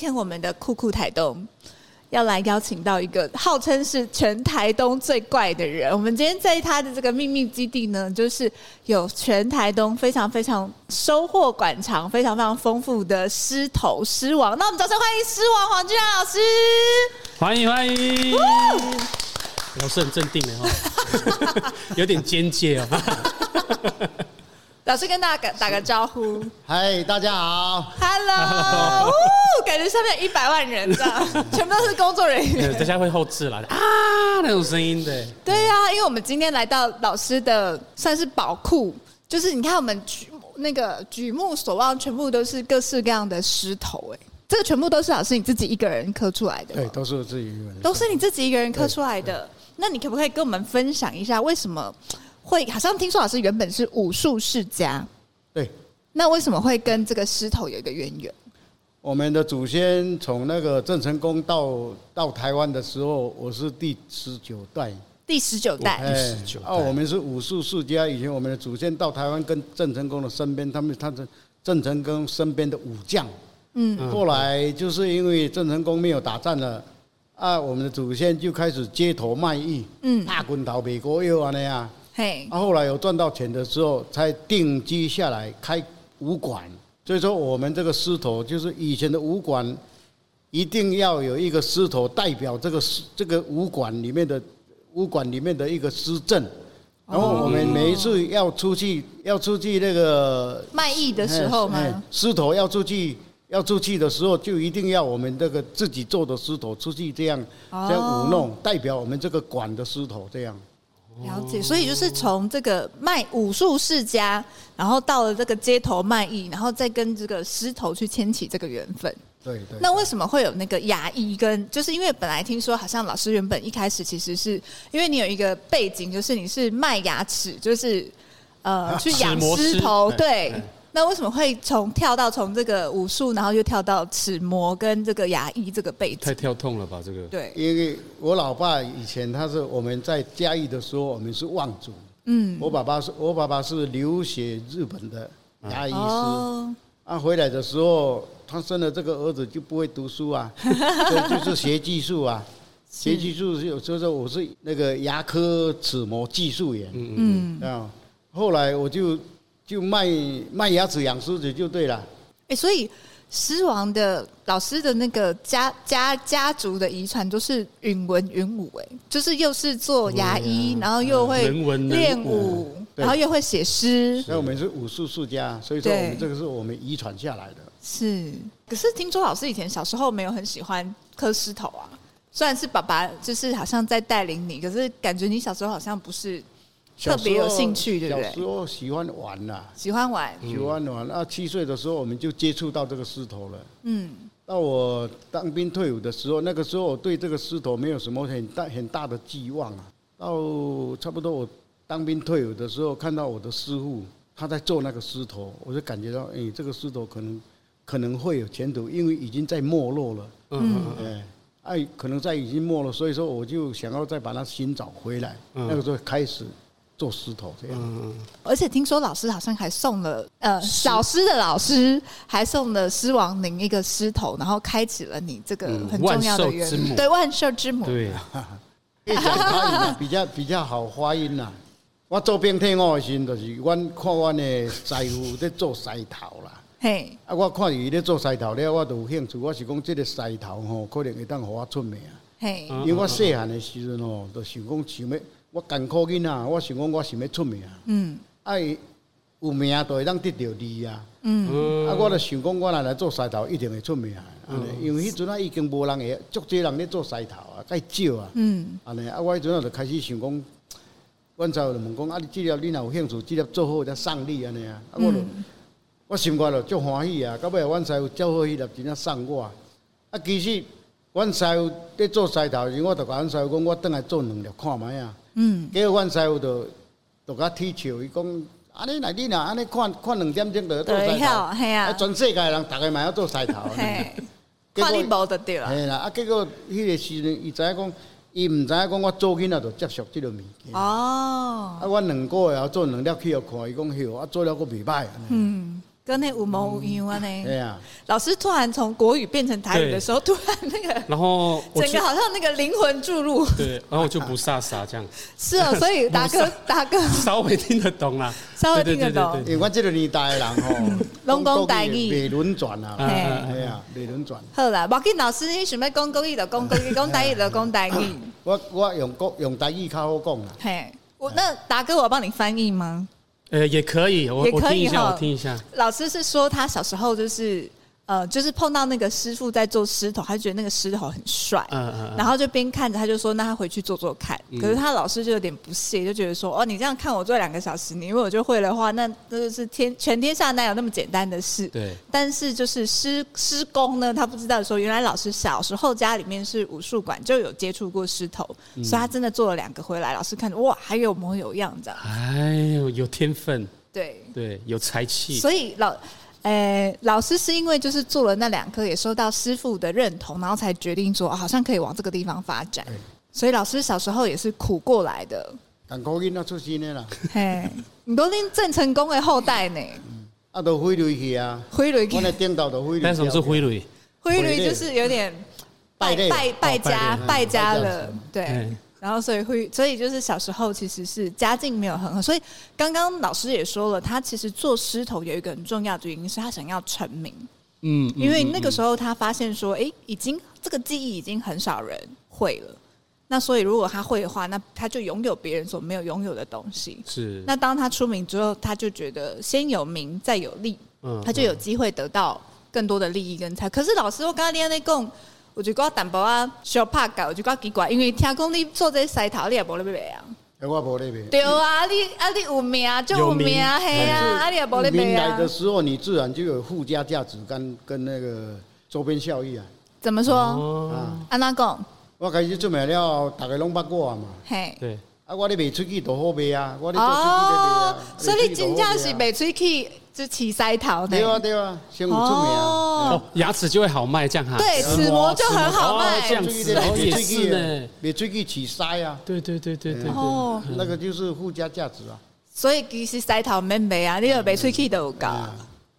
天我们的酷酷台东要来邀请到一个号称是全台东最怪的人。我们今天在他的这个秘密基地呢，就是有全台东非常非常收获馆藏、非常非常丰富的狮头狮王。那我们掌声欢迎狮王黄俊亮老师。欢迎欢迎。哦、老师很镇定的哈，有点尖叫哦。老师跟大家打个招呼，嗨，大家好，Hello，哦，感觉上面有一百万人这样，全部都是工作人员，等下会后制来的啊，那种声音的，对呀、啊，因为我们今天来到老师的算是宝库，就是你看我们举那个举目所望，全部都是各式各样的石头，哎，这个全部都是老师你自己一个人刻出来的，对，都是我自己一个人，都是你自己一个人刻出来的，那你可不可以跟我们分享一下为什么？会好像听说老师原本是武术世家，对，那为什么会跟这个狮头有一个渊源？我们的祖先从那个郑成功到到台湾的时候，我是第十九代，第十九代，第十九代。哦，我们是武术世家，以前我们的祖先到台湾跟郑成功的身边，他们他是郑成功身边的武将，嗯，后来就是因为郑成功没有打仗了，啊，我们的祖先就开始街头卖艺，嗯，大滚头美国又啊那样。嘿，啊，后来有赚到钱的时候，才定居下来开武馆。所以说，我们这个狮头就是以前的武馆，一定要有一个狮头代表这个这个武馆里面的武馆里面的一个狮阵。然后我们每一次要出去要出去那个卖艺的时候嘛，狮头要出去要出去的时候，就一定要我们这个自己做的狮头出去这样这样舞弄，代表我们这个馆的狮头这样。了解，所以就是从这个卖武术世家，然后到了这个街头卖艺，然后再跟这个狮头去牵起这个缘分。对对。那为什么会有那个牙医跟？就是因为本来听说好像老师原本一开始其实是因为你有一个背景，就是你是卖牙齿，就是呃去养狮头，对。那为什么会从跳到从这个武术，然后又跳到齿模跟这个牙医这个背景？太跳痛了吧，这个。对，因为我老爸以前他是我们在嘉义的时候，我们是望族。嗯。我爸爸是我爸爸是留学日本的牙医师。哦。啊，回来的时候，他生了这个儿子就不会读书啊，所以就是学技术啊，学技术是有时候我是那个牙科齿模技术员。嗯嗯。啊，后来我就。就卖卖牙齿养狮子就对了。哎，所以狮王的老师的那个家家家族的遗传都是允文允武，哎，就是又是做牙医，然后又会练武，然后又会写诗。所以我们是武术世家，所以说我们这个是我们遗传下来的。是，可是听说老师以前小时候没有很喜欢磕狮头啊，虽然是爸爸就是好像在带领你，可是感觉你小时候好像不是。特别有兴趣，对不对？小时候喜欢玩呐，喜欢玩，喜欢玩。那七岁的时候，我们就接触到这个狮头了。嗯，到我当兵退伍的时候，那个时候我对这个狮头没有什么很大很大的寄望啊。到差不多我当兵退伍的时候，看到我的师傅他在做那个狮头，我就感觉到，哎，这个狮头可能可能会有前途，因为已经在没落了。嗯，哎，哎，可能在已经没落，所以说我就想要再把它寻找回来。那个时候开始。做狮头这样，而且听说老师好像还送了呃小狮的老师还送了狮王您一个狮头，然后开启了你这个很重要的缘分，对万兽之母，对，比较比较好发音呐。我做兵退伍的时阵，就是我看我的师傅在做狮头啦，嘿，啊，我看伊在做狮头了，我就有兴趣。我是讲这个狮头吼，可能会当互我出名，嘿，因为我细汉的时阵哦，就想讲想要。我艰苦囡仔，我想讲我想要出名，嗯，爱有名就会当得到利啊，嗯，啊，我就想讲我若来做西头一定会出名，嗯，因为迄阵啊已经无人会，足侪人咧做西头啊，介少啊，嗯，安尼啊，我迄阵啊就开始想讲，阮查某就问讲啊，你这粒你若有兴趣，这粒做好才送你安尼啊，啊，我就我心肝就足欢喜啊！到尾阮师傅照好，迄粒真正送我。啊，其实阮师傅在做西头时，我就甲阮师傅讲，我转来做两粒看卖啊。嗯。结果阮师傅就就甲踢球，伊讲安尼来，你若安尼看看两点钟就做晒头，系啊。全世界人逐个嘛要做晒头。嘿。看你无得对啦。系啦，啊，结果迄个时阵，伊知影讲，伊毋知影讲我做囡仔就接受即个物件。哦。啊，我两个月做两粒去互看，伊讲哟，啊，做了阁袂歹。嗯。跟那五毛五样啊呢？对呀。老师突然从国语变成台语的时候，突然那个，然后整个好像那个灵魂注入。对，然后就不飒飒这样。是啊，所以达哥 达哥稍微听得懂啦，稍微听得懂。因为我这个年代的人吼，拢讲台语，袂轮转啊，哎呀，袂轮转。好啦，莫紧老师，你想要讲国语就讲国语，讲台语就讲台语。我我用国用台语较好讲啦。嘿，我那达哥，我帮你翻译吗？呃，也可以，我我听一下，我听一下。老师是说他小时候就是。呃，就是碰到那个师傅在做狮头，他就觉得那个狮头很帅，嗯嗯，然后就边看着他就说，那他回去做做看。可是他老师就有点不屑，就觉得说，哦，你这样看我做两个小时，你如果就会的话，那那就是天全天下哪有那么简单的事？对。但是就是师师公呢，他不知道说，原来老师小时候家里面是武术馆，就有接触过狮头，所以他真的做了两个回来，老师看着哇，还有模有样这样。哎呦，有天分。对对，有才气。所以老。诶、欸，老师是因为就是做了那两科，也受到师傅的认同，然后才决定说，好像可以往这个地方发展。欸、所以老师小时候也是苦过来的。赶高音那出身的啦。嘿，你都恁郑成功的后代呢？啊，都挥泪去啊，挥泪去。我那颠倒都挥泪。但什么是挥泪？挥泪就是有点败败败家败家了，对。欸然后，所以会，所以就是小时候其实是家境没有很好，所以刚刚老师也说了，他其实做狮头有一个很重要的原因是他想要成名，嗯，因为那个时候他发现说，哎，已经这个技艺已经很少人会了，那所以如果他会的话，那他就拥有别人所没有拥有的东西，是。那当他出名之后，他就觉得先有名再有利，嗯，他就有机会得到更多的利益跟财。可是老师，我刚刚在讲。我就讲淡薄啊，小拍搞，我就讲奇怪，因为听讲你做这些狮头，你也无咧卖啊。我无咧卖。对啊，你啊你有名就有名，系啊，啊你也无咧卖啊。名来的时候，你自然就有附加价值跟跟那个周边效益啊。怎么说？啊，安那讲？我开始做卖了，大家拢捌我嘛。嘿。对。啊，我咧卖出去都好卖啊，我咧做出去咧卖啊。所以你真正是卖出去。就起腮头的，对啊对啊，先出名啊，哦，牙齿就会好卖，这样哈，对，齿模就很好卖，这样子。哦，也是呢，别出去起腮啊，对对对对对，哦，那个就是附加价值啊，所以其实腮头免卖啊，你有卖出去都有搞。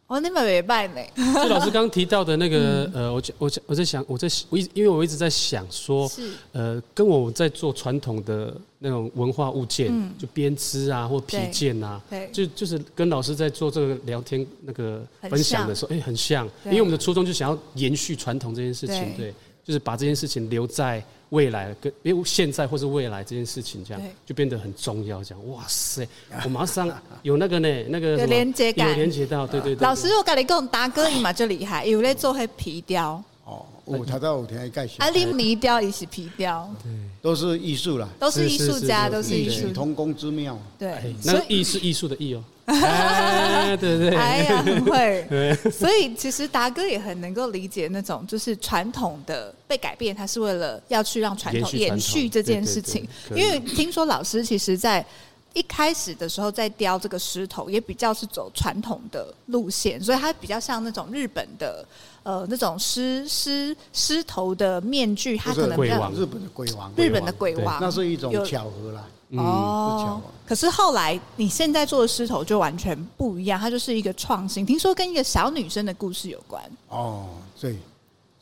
哦，你们没办呢。就老师刚 刚提到的那个，呃，我我我在想，我在我一因为我一直在想说，是。呃，跟我在做传统的那种文化物件，就编织啊或皮件啊，对，就就是跟老师在做这个聊天那个分享的时候，哎，很像，因为我们的初衷就想要延续传统这件事情，对，就是把这件事情留在。未来跟因为现在或是未来这件事情，这样就变得很重要。这样，哇塞，我马上有那个呢，那个有连接感，有连接到，对对对。老师，我跟你讲，大哥伊嘛就厉害，有咧做迄皮雕。哦，我查到有听介绍。啊，你泥雕也是皮雕，对，都是艺术啦，都是艺术家，都是艺术，同工之妙。对，那艺是艺术的艺哦。哎，对对，哎呀，很会。所以其实达哥也很能够理解那种，就是传统的被改变，他是为了要去让传统延续这件事情。因为听说老师其实在一开始的时候在雕这个狮头，也比较是走传统的路线，所以它比较像那种日本的呃那种狮狮狮头的面具，它可能比较日本的鬼王，日本的鬼王，那是一种巧合啦。哦，可是后来你现在做的狮头就完全不一样，它就是一个创新。听说跟一个小女生的故事有关。哦，对，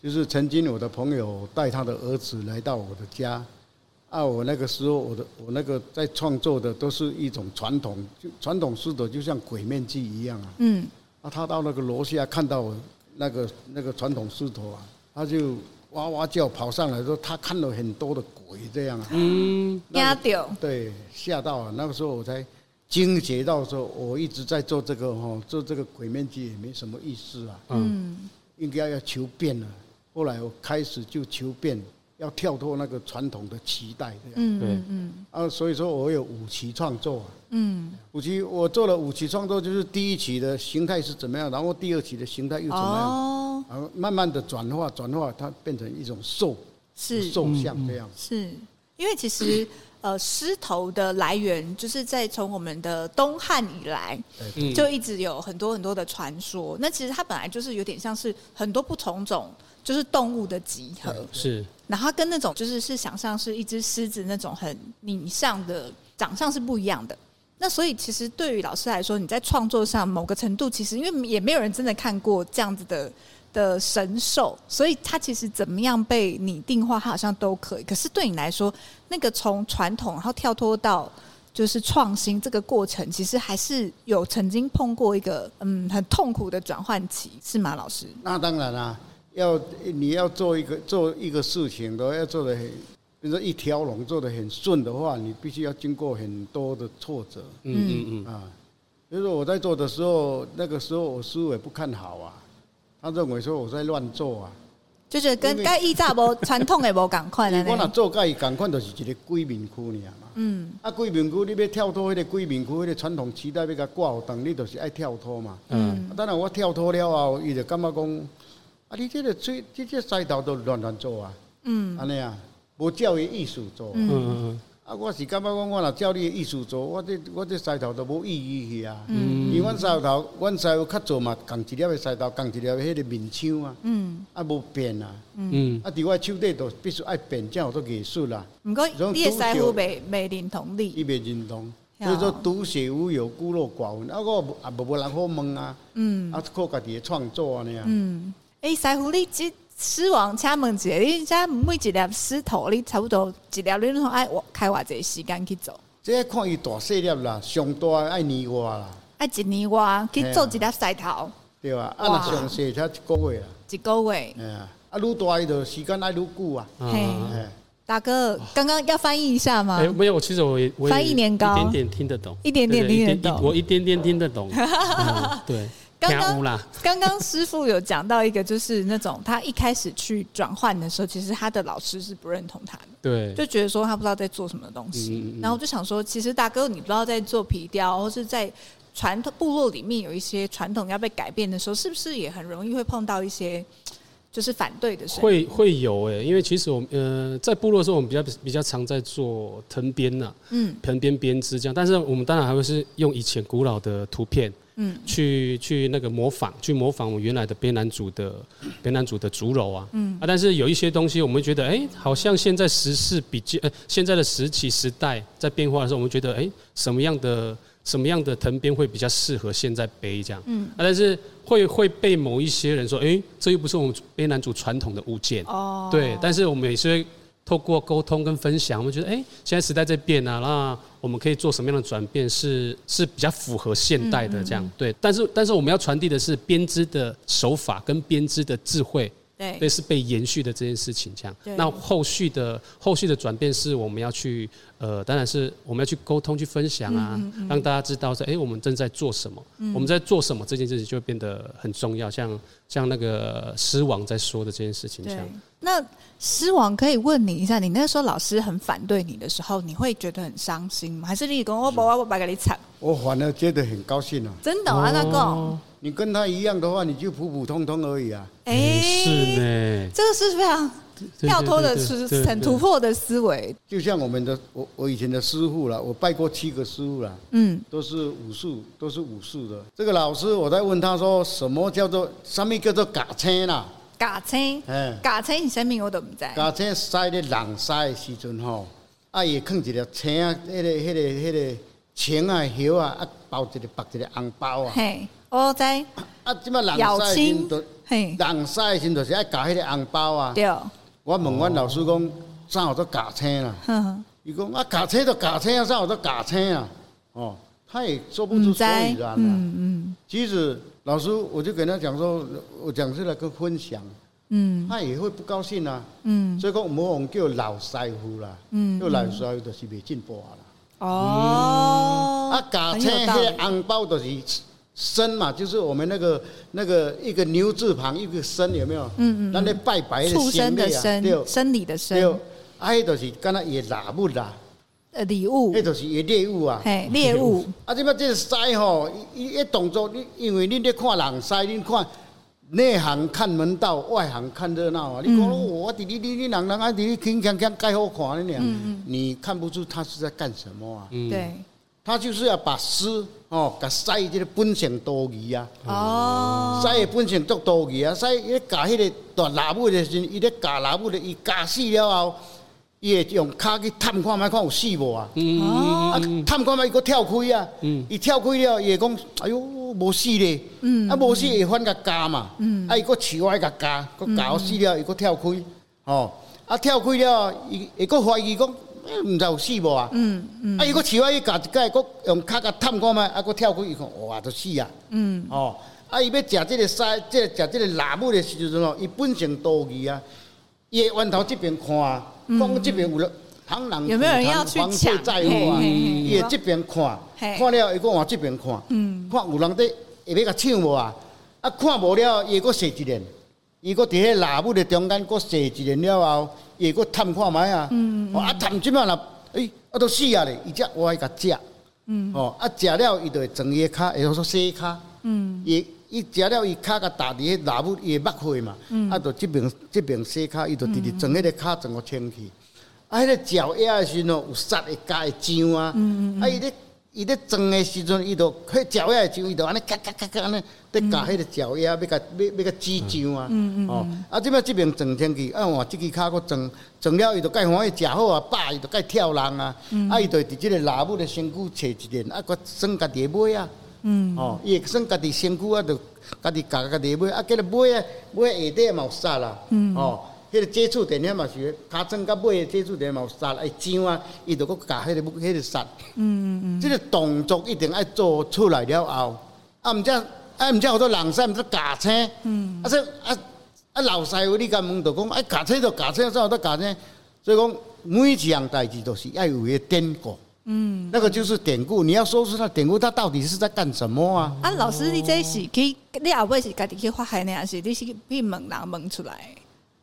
就是曾经我的朋友带他的儿子来到我的家，啊，我那个时候我的我那个在创作的都是一种传统，就传统狮头就像鬼面具一样啊。嗯。啊，他到那个楼下看到我那个那个传统狮头啊，他就。哇哇叫跑上来说，他看了很多的鬼这样啊，嗯，吓到，对，吓到了。那个时候我才惊觉到说，我一直在做这个哈，做这个鬼面具也没什么意思啊，嗯，应该要求变了。后来我开始就求变，要跳脱那个传统的期待，这样。嗯嗯嗯。啊，所以说我有五期创作。嗯。五期我做了五期创作，就是第一期的形态是怎么样，然后第二期的形态又怎么样，哦、然后慢慢的转化转化，它变成一种兽，是兽像这样。是因为其实 呃，狮头的来源就是在从我们的东汉以来，就一直有很多很多的传说。那其实它本来就是有点像是很多不同种。就是动物的集合，是，然后跟那种就是是想象是一只狮子那种很拟像的长相是不一样的。那所以其实对于老师来说，你在创作上某个程度，其实因为也没有人真的看过这样子的的神兽，所以它其实怎么样被拟定化，它好像都可以。可是对你来说，那个从传统然后跳脱到就是创新这个过程，其实还是有曾经碰过一个嗯很痛苦的转换期，是吗，老师？那当然啦。要你要做一个做一个事情，都要做的很，比如说一条龙做的很顺的话，你必须要经过很多的挫折。嗯嗯嗯啊，比如说我在做的时候，那个时候我师傅也不看好啊，他认为说我在乱做啊，就是跟该依照无传统的无共款的。我那做该共款，就是一个鬼面窟尔嘛。嗯。啊，鬼面窟你要跳脱那个鬼面窟，那个传统期待要甲挂好等，你就是爱跳脱嘛。嗯。当然我跳脱了后，伊就感觉讲。啊！你这个最这个赛道都乱乱做啊，嗯，安尼啊，无照伊艺术做，嗯嗯。啊，我是感觉讲，我若照你艺术做，我这我这赛道都无意义去啊，嗯，因为阮赛道，阮赛道较做嘛，共一粒的赛道，共一粒的迄个面枪啊，嗯，啊无变啊，嗯，啊，伫我手底都必须爱变，才有做艺术啦。毋过，你的师傅未未认同你，伊未认同，所以说独学无有孤陋寡闻，啊，我也无无人好问啊，嗯，啊，靠家己的创作安尼啊，嗯。哎，师傅，你这狮王请问一下，你这每一粒石头，你差不多一粒，你拢爱我开偌济时间去做？这看伊大细粒啦，上大爱年外啦，爱一年外去做一粒狮头，对啊？啊，那上细才一个月啦，一个月。哎呀，啊，愈大伊就时间爱愈久啊。嘿，大哥，刚刚要翻译一下吗？哎，没有，其实我也翻译年糕，一点点听得懂，一点点听得懂，我一点点听得懂。对。刚刚刚刚师傅有讲到一个，就是那种他一开始去转换的时候，其实他的老师是不认同他的，对，就觉得说他不知道在做什么东西。然后我就想说，其实大哥，你不知道在做皮雕，或是在传统部落里面有一些传统要被改变的时候，是不是也很容易会碰到一些就是反对的时候？会会有哎，因为其实我们呃在部落的时候，我们比较比较常在做藤编呐，嗯，藤编编织这样，但是我们当然还会是用以前古老的图片。嗯，去去那个模仿，去模仿我原来的边南族的边南族的竹篓啊，嗯。啊，但是有一些东西，我们觉得，哎、欸，好像现在时事比较，呃，现在的时期时代在变化的时候，我们觉得，哎、欸，什么样的什么样的藤编会比较适合现在背这样，嗯，啊，但是会会被某一些人说，哎、欸，这又不是我们边南族传统的物件，哦，对，但是我们也是。透过沟通跟分享，我们觉得，哎，现在时代在变啊，那我们可以做什么样的转变是是比较符合现代的这样，对。但是但是我们要传递的是编织的手法跟编织的智慧。对，对，是被延续的这件事情，这样。那后续的后续的转变是我们要去，呃，当然是我们要去沟通、去分享啊，嗯嗯嗯，让大家知道说，哎，我们正在做什么，嗯、我们在做什么，这件事情就会变得很重要。像像那个狮王在说的这件事情，这样。那狮王可以问你一下，你那个时候老师很反对你的时候，你会觉得很伤心吗？还是你讲我把我把给你惨？我反而觉得很高兴啊！真的啊，那个。你跟他一样的话，你就普普通通而已啊！哎、欸，是呢，这个是非常跳脱的，是很突破的思维。就像我们的我我以前的师傅了，我拜过七个师傅了，嗯，都是武术，都是武术的。这个老师，我在问他说，什么叫做什么叫做嘎青啦？嘎青，哎，嘎青是啥物我都毋知。驾车驶咧人驶的时阵吼，啊，伊放一条青啊，迄个迄个迄个青啊，叶啊，啊，包一个绑一个红包啊。嘿。我知啊，即马人赛时阵，人赛时阵就是爱夹迄个红包啊。对。我问阮老师讲，啥叫做夹青啦？伊讲啊，夹青就夹青啊，啥叫做夹青啊？哦，他也说不出所以然。嗯嗯。其实老师，我就跟他讲说，我讲出来个分享。嗯。他也会不高兴啊。嗯。所以讲，我们叫老师傅啦。嗯。叫老师傅就是未进步啦。哦。啊，夹青迄个红包就是。生嘛，就是我们那个那个一个牛字旁一个生，有没有？嗯嗯。那那拜拜的畜生的生，对，生理的生。对，啊，迄就是敢若伊礼物啦。呃，礼物。迄就是伊猎物啊。嘿，猎物。啊，即摆这个狮吼，伊一动作，你因为恁咧看人狮，恁看内行看门道，外行看热闹啊。你讲我伫你你你人人啊，伫你轻轻轻盖好看呢，你看不出他是在干什么啊？嗯，对。他就是要把狮哦，甲狮这个本性多疑啊。哦。狮的本性足多疑啊，狮伊教迄个大老母的时，伊咧教老母的，伊教死了后，伊会用脚去探看觅看有死无啊。探看觅伊搁跳开啊。嗯。伊跳开了，伊会讲，哎哟，无死咧。嗯。啊，无死会反甲咬嘛。嗯。啊，伊搁饲我甲教，搁教死了，伊搁跳开。哦。啊，跳开了，伊会搁怀疑讲。毋知有死无啊？嗯嗯。啊，伊搁饲我伊家一摆，搁用脚甲探看觅，啊，搁跳开，伊看，哇，都死啊！嗯。哦，啊，伊要食即个狮，即个食即个腊母的时阵哦，伊本性多疑啊。伊会弯头即边看，讲即边有了，螳螂捕蝉，黄雀在乎啊。伊会即边看，看了伊搁往即边看，看有人伫下要甲抢无啊？啊，看无了，伊搁射一连，伊搁伫迄喇母的中间搁射一连了后。伊个探看觅啊，嗯啊探即摆若，诶啊都死啊咧，伊只我爱甲食，哦啊食了伊就会装伊个骹，会说洗骹，伊伊食了伊骹甲踏伫迄老母伊个肉血嘛，啊就即边即边洗骹，伊就直直装迄个骹装个清气，啊迄个脚丫的时阵哦有杀会加会浆啊，啊伊咧。伊咧装的时阵，伊就迄脚丫就伊就安尼咔咔咔咔安尼，在夹迄个脚丫，要甲要要甲挤浆啊！哦，啊，即摆即边装清气，啊，换即支骹佫装，装了伊就介欢喜食好啊，饱伊就介跳人啊！啊，伊就伫即个老母的身躯找一点，啊，佫耍家己的尾啊！哦，伊会算家己身躯啊，就家己夹家己买，啊，叫个买啊，买下底嘛有杀啦！哦。迄个接触点遐嘛是，尻川甲买的接触点嘛有杀，哎，浆啊，伊就搁夹迄个迄个杀。嗯嗯嗯。这个动作一定爱做出来了后，啊，毋则啊，毋则好多人使毋则夹青。嗯。啊，说啊啊老师傅，你敢问就讲，啊，夹青就夹青，怎有得夹青？所以讲每一样代志都是要有一个典故。嗯。那个就是典故，你要说出它典故，它到底是在干什么啊？啊，老师，你这是去，你后尾是家己去发现的，还是你是去问人问出来？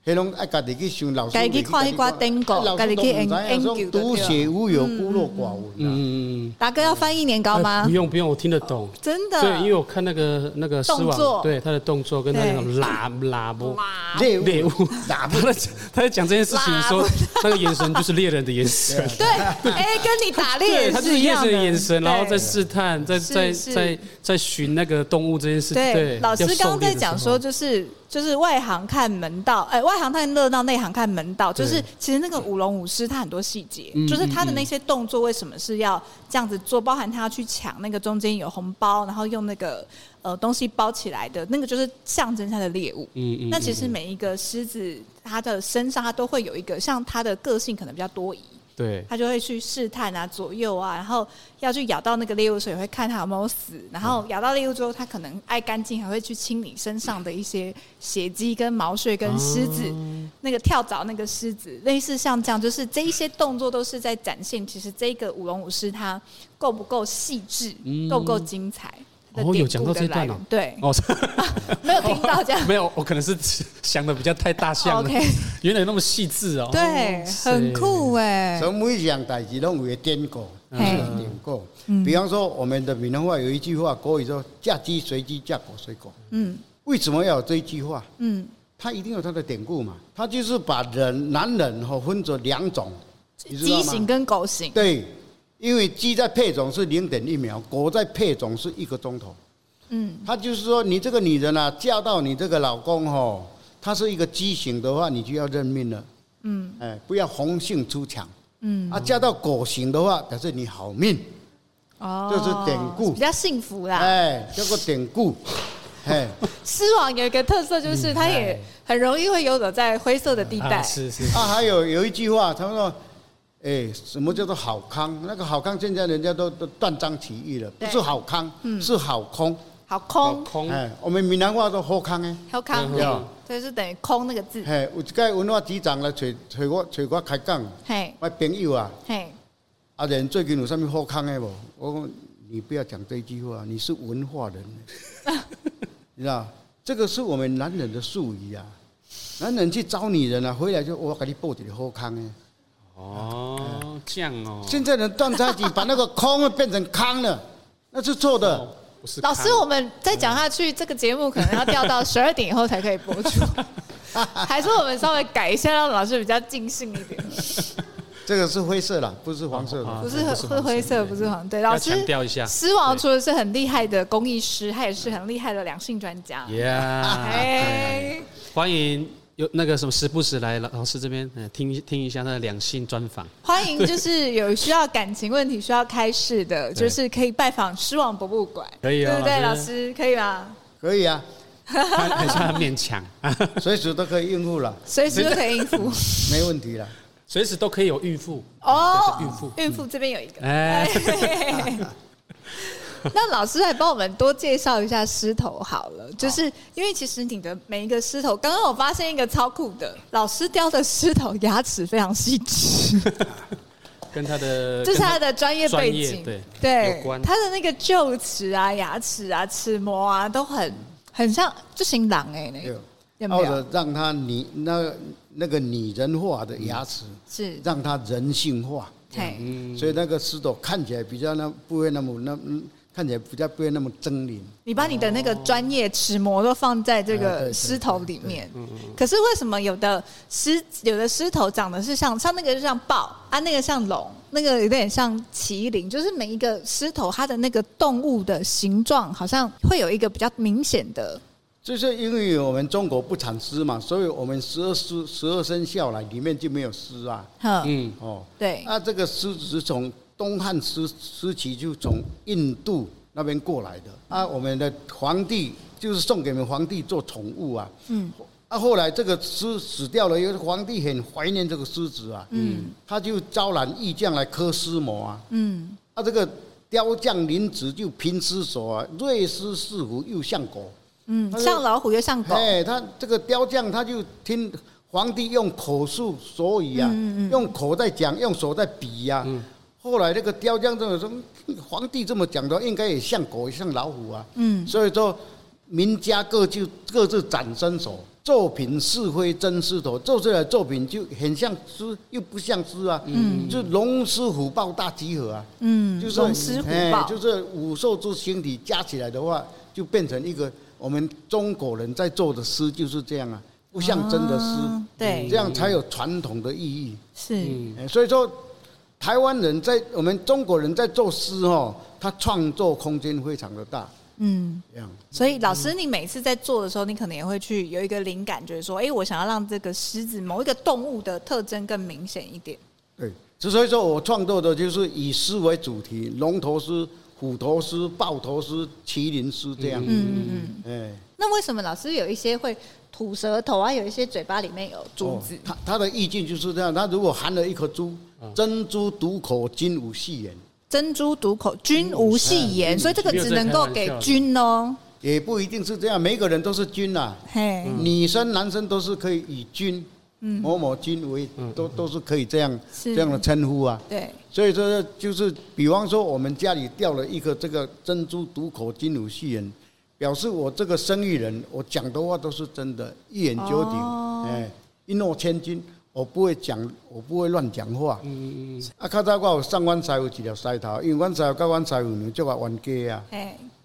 迄拢爱家己去想老师，家己去看一寡典故，家己去研研究。读写无有，孤陋寡闻。嗯，大哥要翻译年糕吗？不用不用，我听得懂。真的？对，因为我看那个那个动作，对他的动作跟那种拉拉不猎猎物，拉不 他在讲这件事情的时候，那个眼神就是猎人的眼神。对，哎，跟你打猎他是猎人的眼神，然后在试探，在在在在寻那个动物这件事。对，老师刚刚在讲说，就是。就是外行看门道，哎、欸，外行看热闹，内行看门道。就是其实那个舞龙舞狮，它很多细节，就是他的那些动作为什么是要这样子做？包含他要去抢那个中间有红包，然后用那个呃东西包起来的那个，就是象征他的猎物。嗯嗯。那其实每一个狮子，它的身上它都会有一个，像它的个性可能比较多疑。对，他就会去试探啊，左右啊，然后要去咬到那个猎物的时候，也会看它有没有死。然后咬到猎物之后，他可能爱干净，还会去清理身上的一些血迹跟毛屑，跟狮子、啊、那个跳蚤那个狮子，类似像这样，就是这一些动作都是在展现，其实这个舞龙舞狮它够不够细致，够不够精彩。哦，有讲到这段了，对，哦，没有听到这样，没有，我可能是想的比较太大象了，原来那么细致哦，对，很酷哎，所以每一样代志拢有典故，典故，比方说我们的闽南话有一句话，国语说“嫁鸡随鸡，嫁狗随狗”，嗯，为什么要有这一句话？嗯，它一定有它的典故嘛，它就是把人男人哈分作两种，鸡型跟狗型，对。因为鸡在配种是零点一秒，狗在配种是一个钟头。嗯，他就是说，你这个女人啊，嫁到你这个老公哦，他是一个畸形的话，你就要认命了。嗯，哎，不要红杏出墙。嗯，啊，嫁到狗型的话，表示你好命。哦，这是典故，比较幸福啦。哎，叫做典故。哎，狮王有一个特色，就是它也很容易会游走在灰色的地带。是是。啊，还有有一句话，他们说。哎，什么叫做好康？那个好康，现在人家都都断章取义了，不是好康，是好空。好空。哎，我们闽南话都好康哎。好康。对，是等于空那个字。哎，有一个文化局长来找找我找我开讲。嘿。我朋友啊。嘿。阿仁最近有啥物好康的无？我讲你不要讲这句话，你是文化人，你知道？这个是我们男人的术语啊。男人去招女人啊，回来就我给你报几个好康哎。哦，这样哦。现在人断在一起，把那个空变成康了，那是错的。哦、不是。老师，我们再讲下去，这个节目可能要调到 十二点以后才可以播出。还是我们稍微改一下，让老师比较尽兴一点。这个是灰色啦，不是黄色的。不是是灰色，不是黄。对，老师。强调一下，狮王除了是很厉害的工艺师，他也是很厉害的两性专家。Yeah。欢迎有那个什么时不时来老老师这边，嗯听听一下他的两性专访。欢迎就是有需要感情问题需要开示的，就是可以拜访狮王博物馆。可以啊，对不对，老师可以吗？可以啊。还是很勉强，随时都可以应付了。随时都可以应付，没问题了。随时都可以有孕妇哦，孕妇，孕妇这边有一个。哎，那老师来帮我们多介绍一下狮头好了，就是因为其实你的每一个狮头，刚刚我发现一个超酷的，老师雕的狮头牙齿非常细致，跟他的 这是他的专业背景，对对，他的那个臼齿啊、牙齿啊、齿模啊都很很像，就型狼哎，那个。或者让他拟那那个拟人化的牙齿，是。让他人性化，对，所以那个狮头看起来比较那不会那么那看起来比较不会那么狰狞。你把你的那个专业齿模都放在这个狮头里面，可是为什么有的狮有的狮头长得是像像那个就像豹啊，那个像龙，那个有点像麒麟，就是每一个狮头它的那个动物的形状好像会有一个比较明显的。就是因为我们中国不产狮嘛，所以我们十二狮、十二生肖来里面就没有狮啊。嗯，哦，对。那这个狮子是从东汉时时期就从印度那边过来的。啊，我们的皇帝就是送给我们皇帝做宠物啊。嗯。啊，后来这个狮死掉了，因为皇帝很怀念这个狮子啊。嗯。他就招揽艺匠来刻狮模啊。嗯。啊，这个雕匠林子就凭狮手啊，瑞狮似虎又像狗。嗯，像老虎又像狗。哎，他这个雕匠他就听皇帝用口述所以啊，嗯嗯、用口在讲，用手在比呀、啊。嗯、后来那个雕匠这么说，皇帝这么讲的，应该也像狗，也像老虎啊。嗯，所以说名家各就各自展身手，作品是非真狮头，做出来的作品就很像狮，又不像狮啊。嗯，就龙狮虎豹大集合啊。嗯，就是龙狮虎豹，就是五兽之形体加起来的话，就变成一个。我们中国人在做的诗就是这样啊，不像真的诗，啊、对，这样才有传统的意义。是，所以说台湾人在我们中国人在做诗哦，他创作空间非常的大。嗯，这样。所以老师，你每次在做的时候，你可能也会去有一个灵感，觉得说，哎，我想要让这个狮子某一个动物的特征更明显一点。对，之所以说我创作的就是以狮为主题，龙头狮。虎头狮、豹头狮、麒麟狮这样。嗯嗯嗯。哎，那为什么老师有一些会吐舌头啊？有一些嘴巴里面有珠子？他他的意境就是这样。他如果含了一颗珠，珍珠独口，君无戏言。珍珠独口，君无戏言。所以这个只能够给君哦。也不一定是这样，每个人都是君呐。嘿。女生、男生都是可以以君。某某君为都都是可以这样这样的称呼啊，对，所以说就是比方说我们家里掉了一个这个珍珠独口金无戏言，表示我这个生意人，我讲的话都是真的，一言九鼎，哎，一诺千金，我不会讲，我不会乱讲话。嗯嗯嗯。啊，较早我有送阮师傅一条狮头，因为阮师傅跟阮师傅娘做个冤家啊。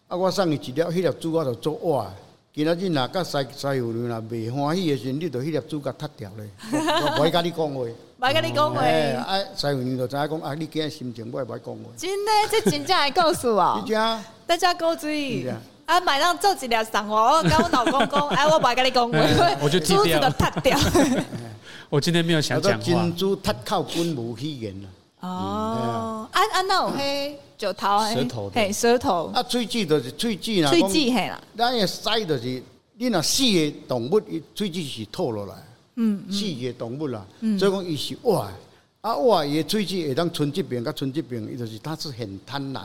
啊，我送伊一粒，迄粒珠我就做碗。今仔日若甲师师傅娘若袂欢喜的时阵，你着迄粒珠甲踢掉咧。我不会甲你讲话，不会甲你讲话。哎，啊，师傅娘就知影讲，啊，你今日心情，我也不会讲话。真的，这真正来告诉我。真正。大家注意。啊，买上做一粒送我，我跟我老公讲，哎，我不会甲你讲话。我就珠子都踢掉。我今天没有想讲话。珍珠踢靠君无戏言啦。哦。啊啊，那有嘿。就头舌头，嘿，舌头。啊，喙齿就是喙齿啦。喙齿嘿啦。咱个腮就是，你若死的动物，伊喙齿是吐落来。嗯。死的动物啦。嗯。所以讲伊是活，啊活伊个喙齿会当存疾病，甲存疾病，伊就是他是很贪婪。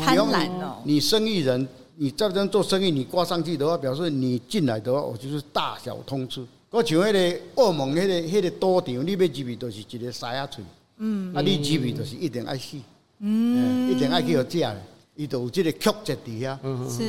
贪婪哦。你生意人，你在这做生意，你挂上去的话，表示你进来的话，我就是大小通吃。我像迄个澳门迄个迄个赌场，你要入去都是一个塞牙喙。嗯。啊，你入去就是一定爱死。嗯，一定爱去有价的。伊都有这个曲折伫遐，嗯。是，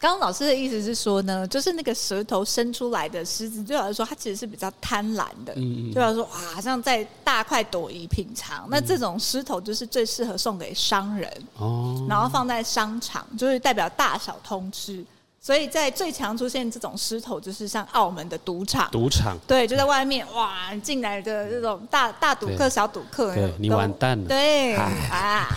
刚刚老师的意思是说呢，就是那个舌头伸出来的狮子，对我来说，它其实是比较贪婪的。嗯嗯。对我来说，哇，好像在大快朵颐品尝。那这种狮头就是最适合送给商人哦，然后放在商场，就是代表大小通吃。所以在最强出现这种狮头，就是像澳门的赌场。赌场。对，就在外面，哇，进来的这种大大赌客、小赌客，对，你完蛋了。对啊，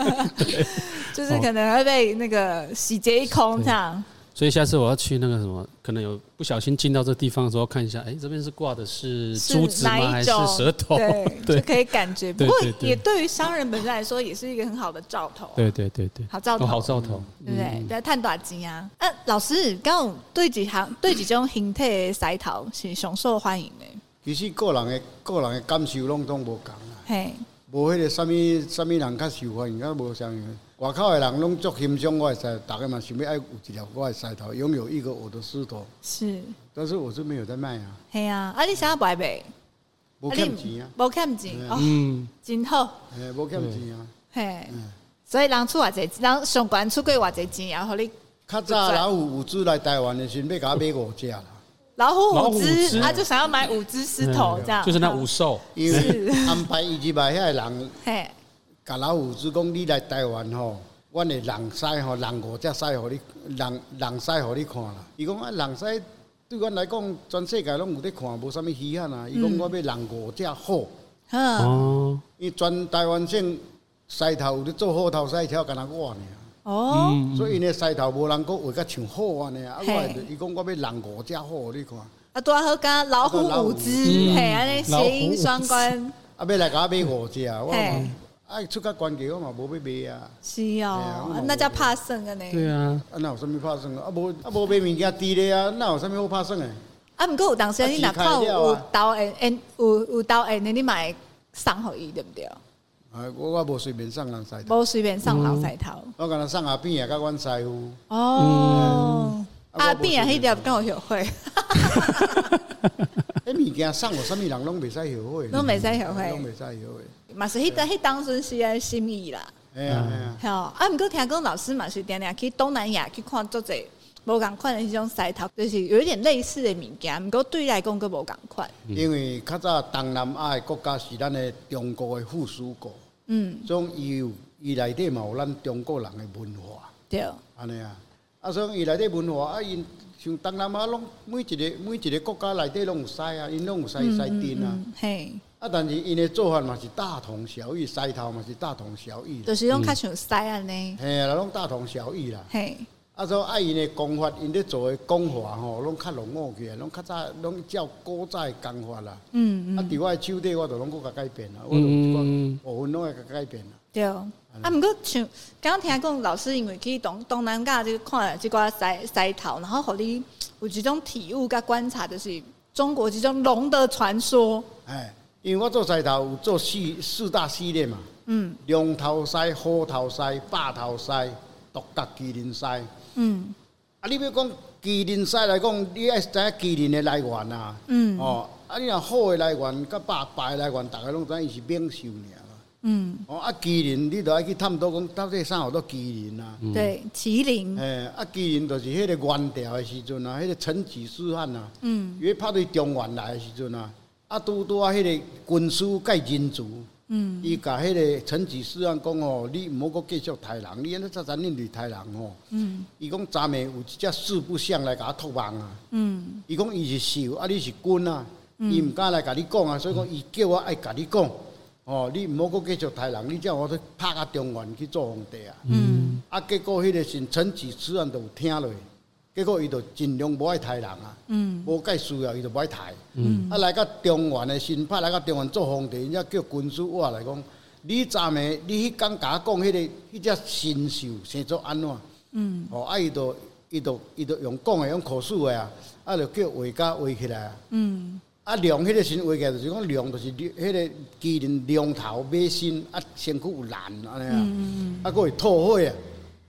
就是可能会被那个洗劫一空 这样。所以下次我要去那个什么，可能有不小心进到这地方的时候，看一下，哎，这边是挂的是珠子吗？还是舌头？对，就可以感觉。不过也对于商人本身来说，也是一个很好的兆头。对对对对，好兆头，好兆头，对不对？在探短金啊。呃，老师，刚刚对几行对几种形态的狮头是上受欢迎的。其实个人的个人的感受拢都无同啊。嘿，无迄个什么什么人较受欢迎，较无相应。外口的人拢足欣赏我的狮，大家嘛想要爱有一条我的狮头，拥有一个我的狮头。是，但是我是没有在卖啊。系啊，啊你想要买呗？无欠钱啊，无欠钱嗯，真好。嘿，无欠钱啊。嘿，所以人出偌济，人上关出过偌济钱，然后你。较早老虎五只来台湾的时候，要甲我买五只啦。老虎五只，他就想要买五只狮头，这样。就是那五兽，因为安排伊去买遐人。嘿。甲老虎子讲，你来台湾吼，阮的人狮吼，人五只狮互你，人人狮互你看啦。伊讲啊，人狮对阮来讲，全世界拢有在看，无啥物稀罕啊。伊讲我要人五只好，哦，伊全台湾省狮头有咧做好头狮，挑干若我呢。哦，所以因的狮头无人讲画甲像好安尼啊。啊，我伊讲我要人五只好互你看。啊，拄好甲老虎伍兹，嘿，安尼谐音双关。啊，要来甲我买五只，我。哎，出个关键我嘛无要买啊！是哦，那叫怕生啊呢。对啊，啊那有啥物怕生啊？啊无啊无买物件低咧啊，那有啥物好怕生诶？啊，毋过有当时你若看有导演，有有导演，你买送互伊对毋对？啊，我我无随便送人狮头，无随便送老狮头。我甲他送阿扁啊，甲阮师傅。哦，阿扁啊，迄条跟我学会。迄物件送互啥物人拢袂使后悔，拢袂使后悔，拢袂使后悔。嘛是迄个迄当时是安心意啦。哎呀哎呀，好啊！毋过听讲老师嘛是定定去东南亚去看做者无共款的迄种狮头，就是有一点类似的物件。毋过对伊来讲，佫无共款。因为较早东南亚的国家是咱的中国的附属国。嗯。种伊有伊内底嘛有咱中国人的文化。对。安尼啊，啊，所以伊内底文化啊，因像东南亚拢每一个每一个国家内底拢有狮啊，因拢有狮狮灯啊。嘿。啊，但是因的做法嘛是大同小异，狮头嘛是大同小异，就是拢较像狮安尼。嘿，啦，拢大同小异啦。嘿，啊，所以啊，因的功法，因咧做的功法吼，拢较浓厚起来，拢较早，拢照古早的功法啦。嗯嗯。啊，伫我的手底，我就拢阁甲改变啦。嗯。部分拢会甲改变啦。对。啊，毋过像刚刚听讲老师，因为去东东南亚就看这挂狮狮头，然后互你有几种体悟甲观察，就是中国这种龙的传说。哎。因为我做菜头有做四四大系列嘛，嗯，龙头狮、虎头狮、霸头狮、独角麒麟狮，嗯，啊，你要讲麒麟狮来讲，你爱知影麒麟的来源啊，嗯，哦，啊，你若好的来源，甲霸霸的来源，大家拢知伊是猛兽尔嘛，嗯，哦，啊，麒麟你都爱去探讨讲到底啥叫做麒麟啊？对，麒麟，诶，啊，麒麟就是迄个元朝的时阵啊，迄个成吉思汗啊，嗯，因为拍对中原来的时阵啊。啊，拄拄啊，迄个军师甲人族，嗯，伊甲迄个陈吉思安讲哦，你毋好阁继续杀人，你安尼早早恁嚟杀人哦，嗯，伊讲昨暝有一只四不像来甲我托梦啊，嗯，伊讲伊是兽，啊，你是君啊，伊毋敢来甲你讲啊，所以讲伊叫我爱甲你讲，哦，你毋好阁继续杀人，你叫我去拍甲中原去做皇帝啊，嗯，啊，结果迄个是陈吉思安都有听落。结果伊就尽量无爱杀人啊，无介需要伊就无爱杀。啊，来到中原的新派，来到中原做皇帝，人家叫军师话来讲，你昨暝你迄讲甲我讲迄个迄只神兽生做安怎？嗯哦，啊，伊就伊就伊就用讲的用口述的啊，啊，就叫画家画起来啊。啊，龙迄个神画起来就是讲龙，就是迄个麒麟龙头马身，啊，身躯有蓝安尼啊，啊，佫会吐火啊。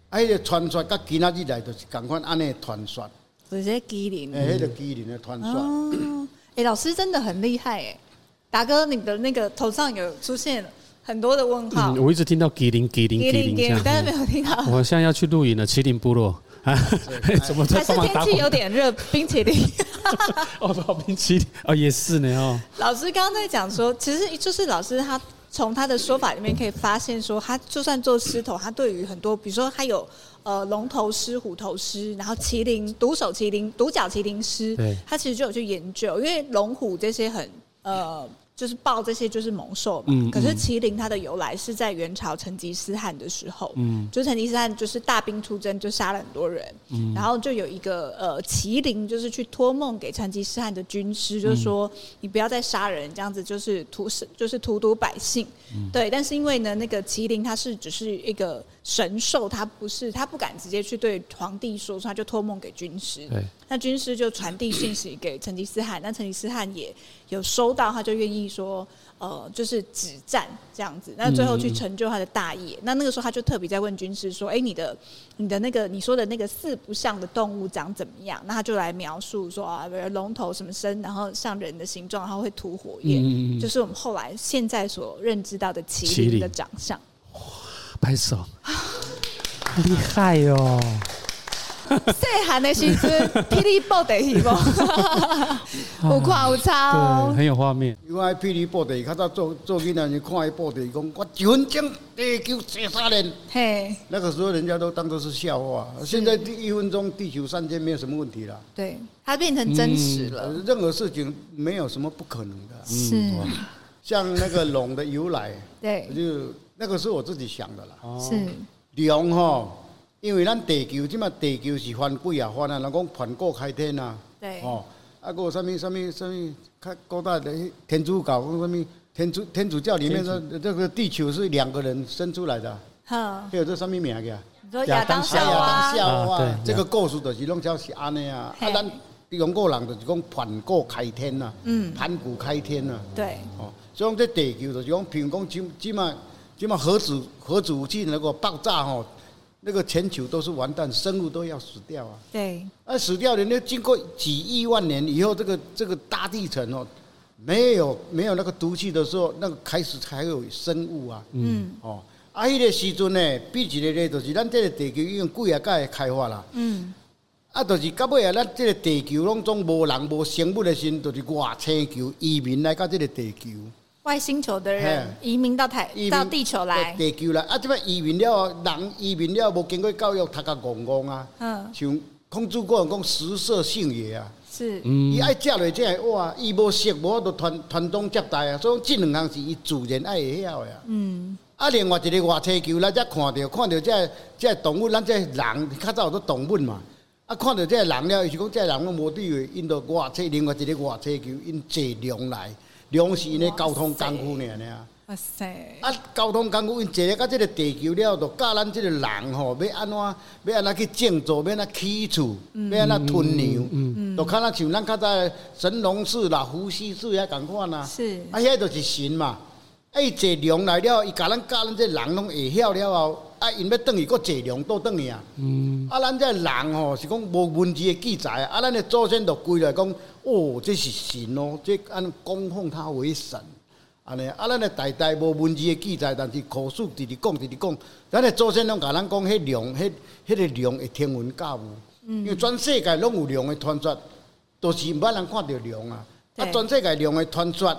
啊！迄个传说甲今仔日来就是共款安尼传说，就是麒麟，诶，迄个麒麟的传说。诶，老师真的很厉害诶，达哥，你的那个头上有出现很多的问号。我一直听到麒麟麒麟麒麟，但是没有听到。我现在要去露营了，麒麟部落。怎么在帮忙打？还是天气有点热，冰淇淋。哦，好冰淇淋哦，也是呢哦。老师刚刚在讲说，其实就是老师他从他的说法里面可以发现说，他就算做狮头，他对于很多，比如说他有呃龙头狮、虎头狮，然后麒麟、独手麒麟、独角麒麟狮，他其实就有去研究，因为龙虎这些很呃。就是豹这些就是猛兽嘛，可是麒麟它的由来是在元朝成吉思汗的时候，嗯，就成吉思汗就是大兵出征就杀了很多人，嗯，然后就有一个呃麒麟就是去托梦给成吉思汗的军师，就是说你不要再杀人，这样子就是荼就是荼毒百姓，嗯、对，但是因为呢那个麒麟它是只是一个。神兽他不是，他不敢直接去对皇帝说，他就托梦给军师。对，那军师就传递讯息给成吉思汗，那成吉思汗也有收到，他就愿意说，呃，就是止战这样子。那最后去成就他的大业。嗯、那那个时候他就特别在问军师说，哎、欸，你的你的那个你说的那个四不像的动物长怎么样？那他就来描述说啊，比如龙头什么身，然后像人的形状，然后会吐火焰，嗯、就是我们后来现在所认知到的麒麟的长相。拍手，厉害哟、哦！细汉的时阵，霹雳布袋戏不？有看有抄，很有画面。因为霹雳布袋戏，较早做做囡仔，你看伊布袋戏，讲我一分钟地球三三年。嘿，那个时候人家都当作是笑话。现在第一分钟地球三千没有什么问题了。对，它变成真实了、嗯。任何事情没有什么不可能的。是，像那个龙的由来，对，就。那个是我自己想的啦。是龙吼，因为咱地球，即嘛地球是翻滚啊，翻啊，人讲盘古开天啊。对。哦，啊，个什么什么什么，较古代的天主教，什么天主天主教里面说，这个地球是两个人生出来的。哈。还有这什么名叫？亚当夏娃。对。这个故事就是拢叫是安尼啊。啊，咱中国人就是讲盘古开天呐。嗯。盘古开天呐。对。哦，所以讲这地球就是讲，譬如讲，即即嘛。就嘛核子核子武器那个爆炸吼，那个全球都是完蛋，生物都要死掉啊。对。那死掉的，那经过几亿万年以后，这个这个大地层哦，没有没有那个毒气的时候，那个开始才有生物啊。嗯。哦，啊，迄个时阵呢，比一个咧，就是咱这个地球已经几啊届开发啦。嗯。啊，就是到尾啊，咱这个地球拢总无人无生物的时，就是外星球移民来到这个地球。外星球的人移民到台民到地球来，地球来。啊！这边移民了，人移民了，无经过教育，读个戆戆啊！嗯，像孔子讲讲食色性也啊，是，伊爱食落这哇，伊无食无法度传传宗接代啊，所以这两项是伊自然爱会晓的啊。嗯，啊，另外一个外星球，咱才看到看到这这动物，咱这人较早都动物嘛，啊，看到这人了，伊是讲这人拢无地位，因到外星另外一个外星球，因坐量来。粮食因咧交通工具呢，尼啊！哇塞！啊，交通工具因坐咧到即个地球了，就教咱即个人吼，要安怎要安怎去建造，要安怎起厝，要安怎吞粮，嗯，就看咱像咱较早神农氏啦、伏羲氏遐共款啊。是。啊，遐就是神嘛。啊，伊坐粮来了，伊教咱教咱这人拢会晓了后，啊，因要等于搁坐量倒转去啊。嗯。啊，咱这人吼是讲无文字的记载啊，咱的祖先就归来讲。哦，这是神哦，这按供奉他为神，安尼啊，咱的代代无文字的记载，但是口述直直讲直直讲，咱的祖先拢甲咱讲，迄龙，迄迄个龙的天文教物，因为全世界拢有龙的传说，都是毋捌人看到龙啊，啊，全世界龙的传说，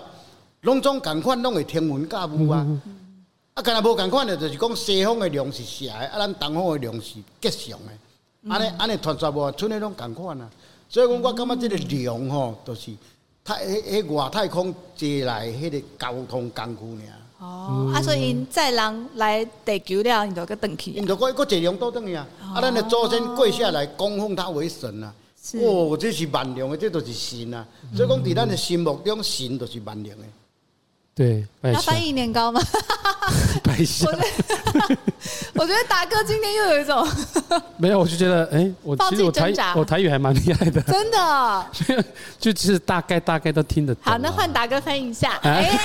拢总共款拢会天文教物啊，啊，干若无共款的，就是讲西方的龙是邪的，啊，咱东方的龙是吉祥的，安尼安尼传说无，剩的拢共款啊。所以讲，我感觉即个龙吼，都是太迄迄外太空借来迄个交通工具尔。哦，啊，所以因载人来地球了，因就搁转去。因就搁搁坐龙倒转去啊！啊，咱的祖先跪下来供奉他为神啊！哦，这是万能的，这都是神啊！所以讲，伫咱的心目中，神都是万能的。对，要翻译年糕吗？白笑。我觉得达哥今天又有一种 没有，我就觉得哎、欸，我其实我台我台语还蛮厉害的，真的。就其实大概大概都听得懂。好，那换达哥翻译一下哎。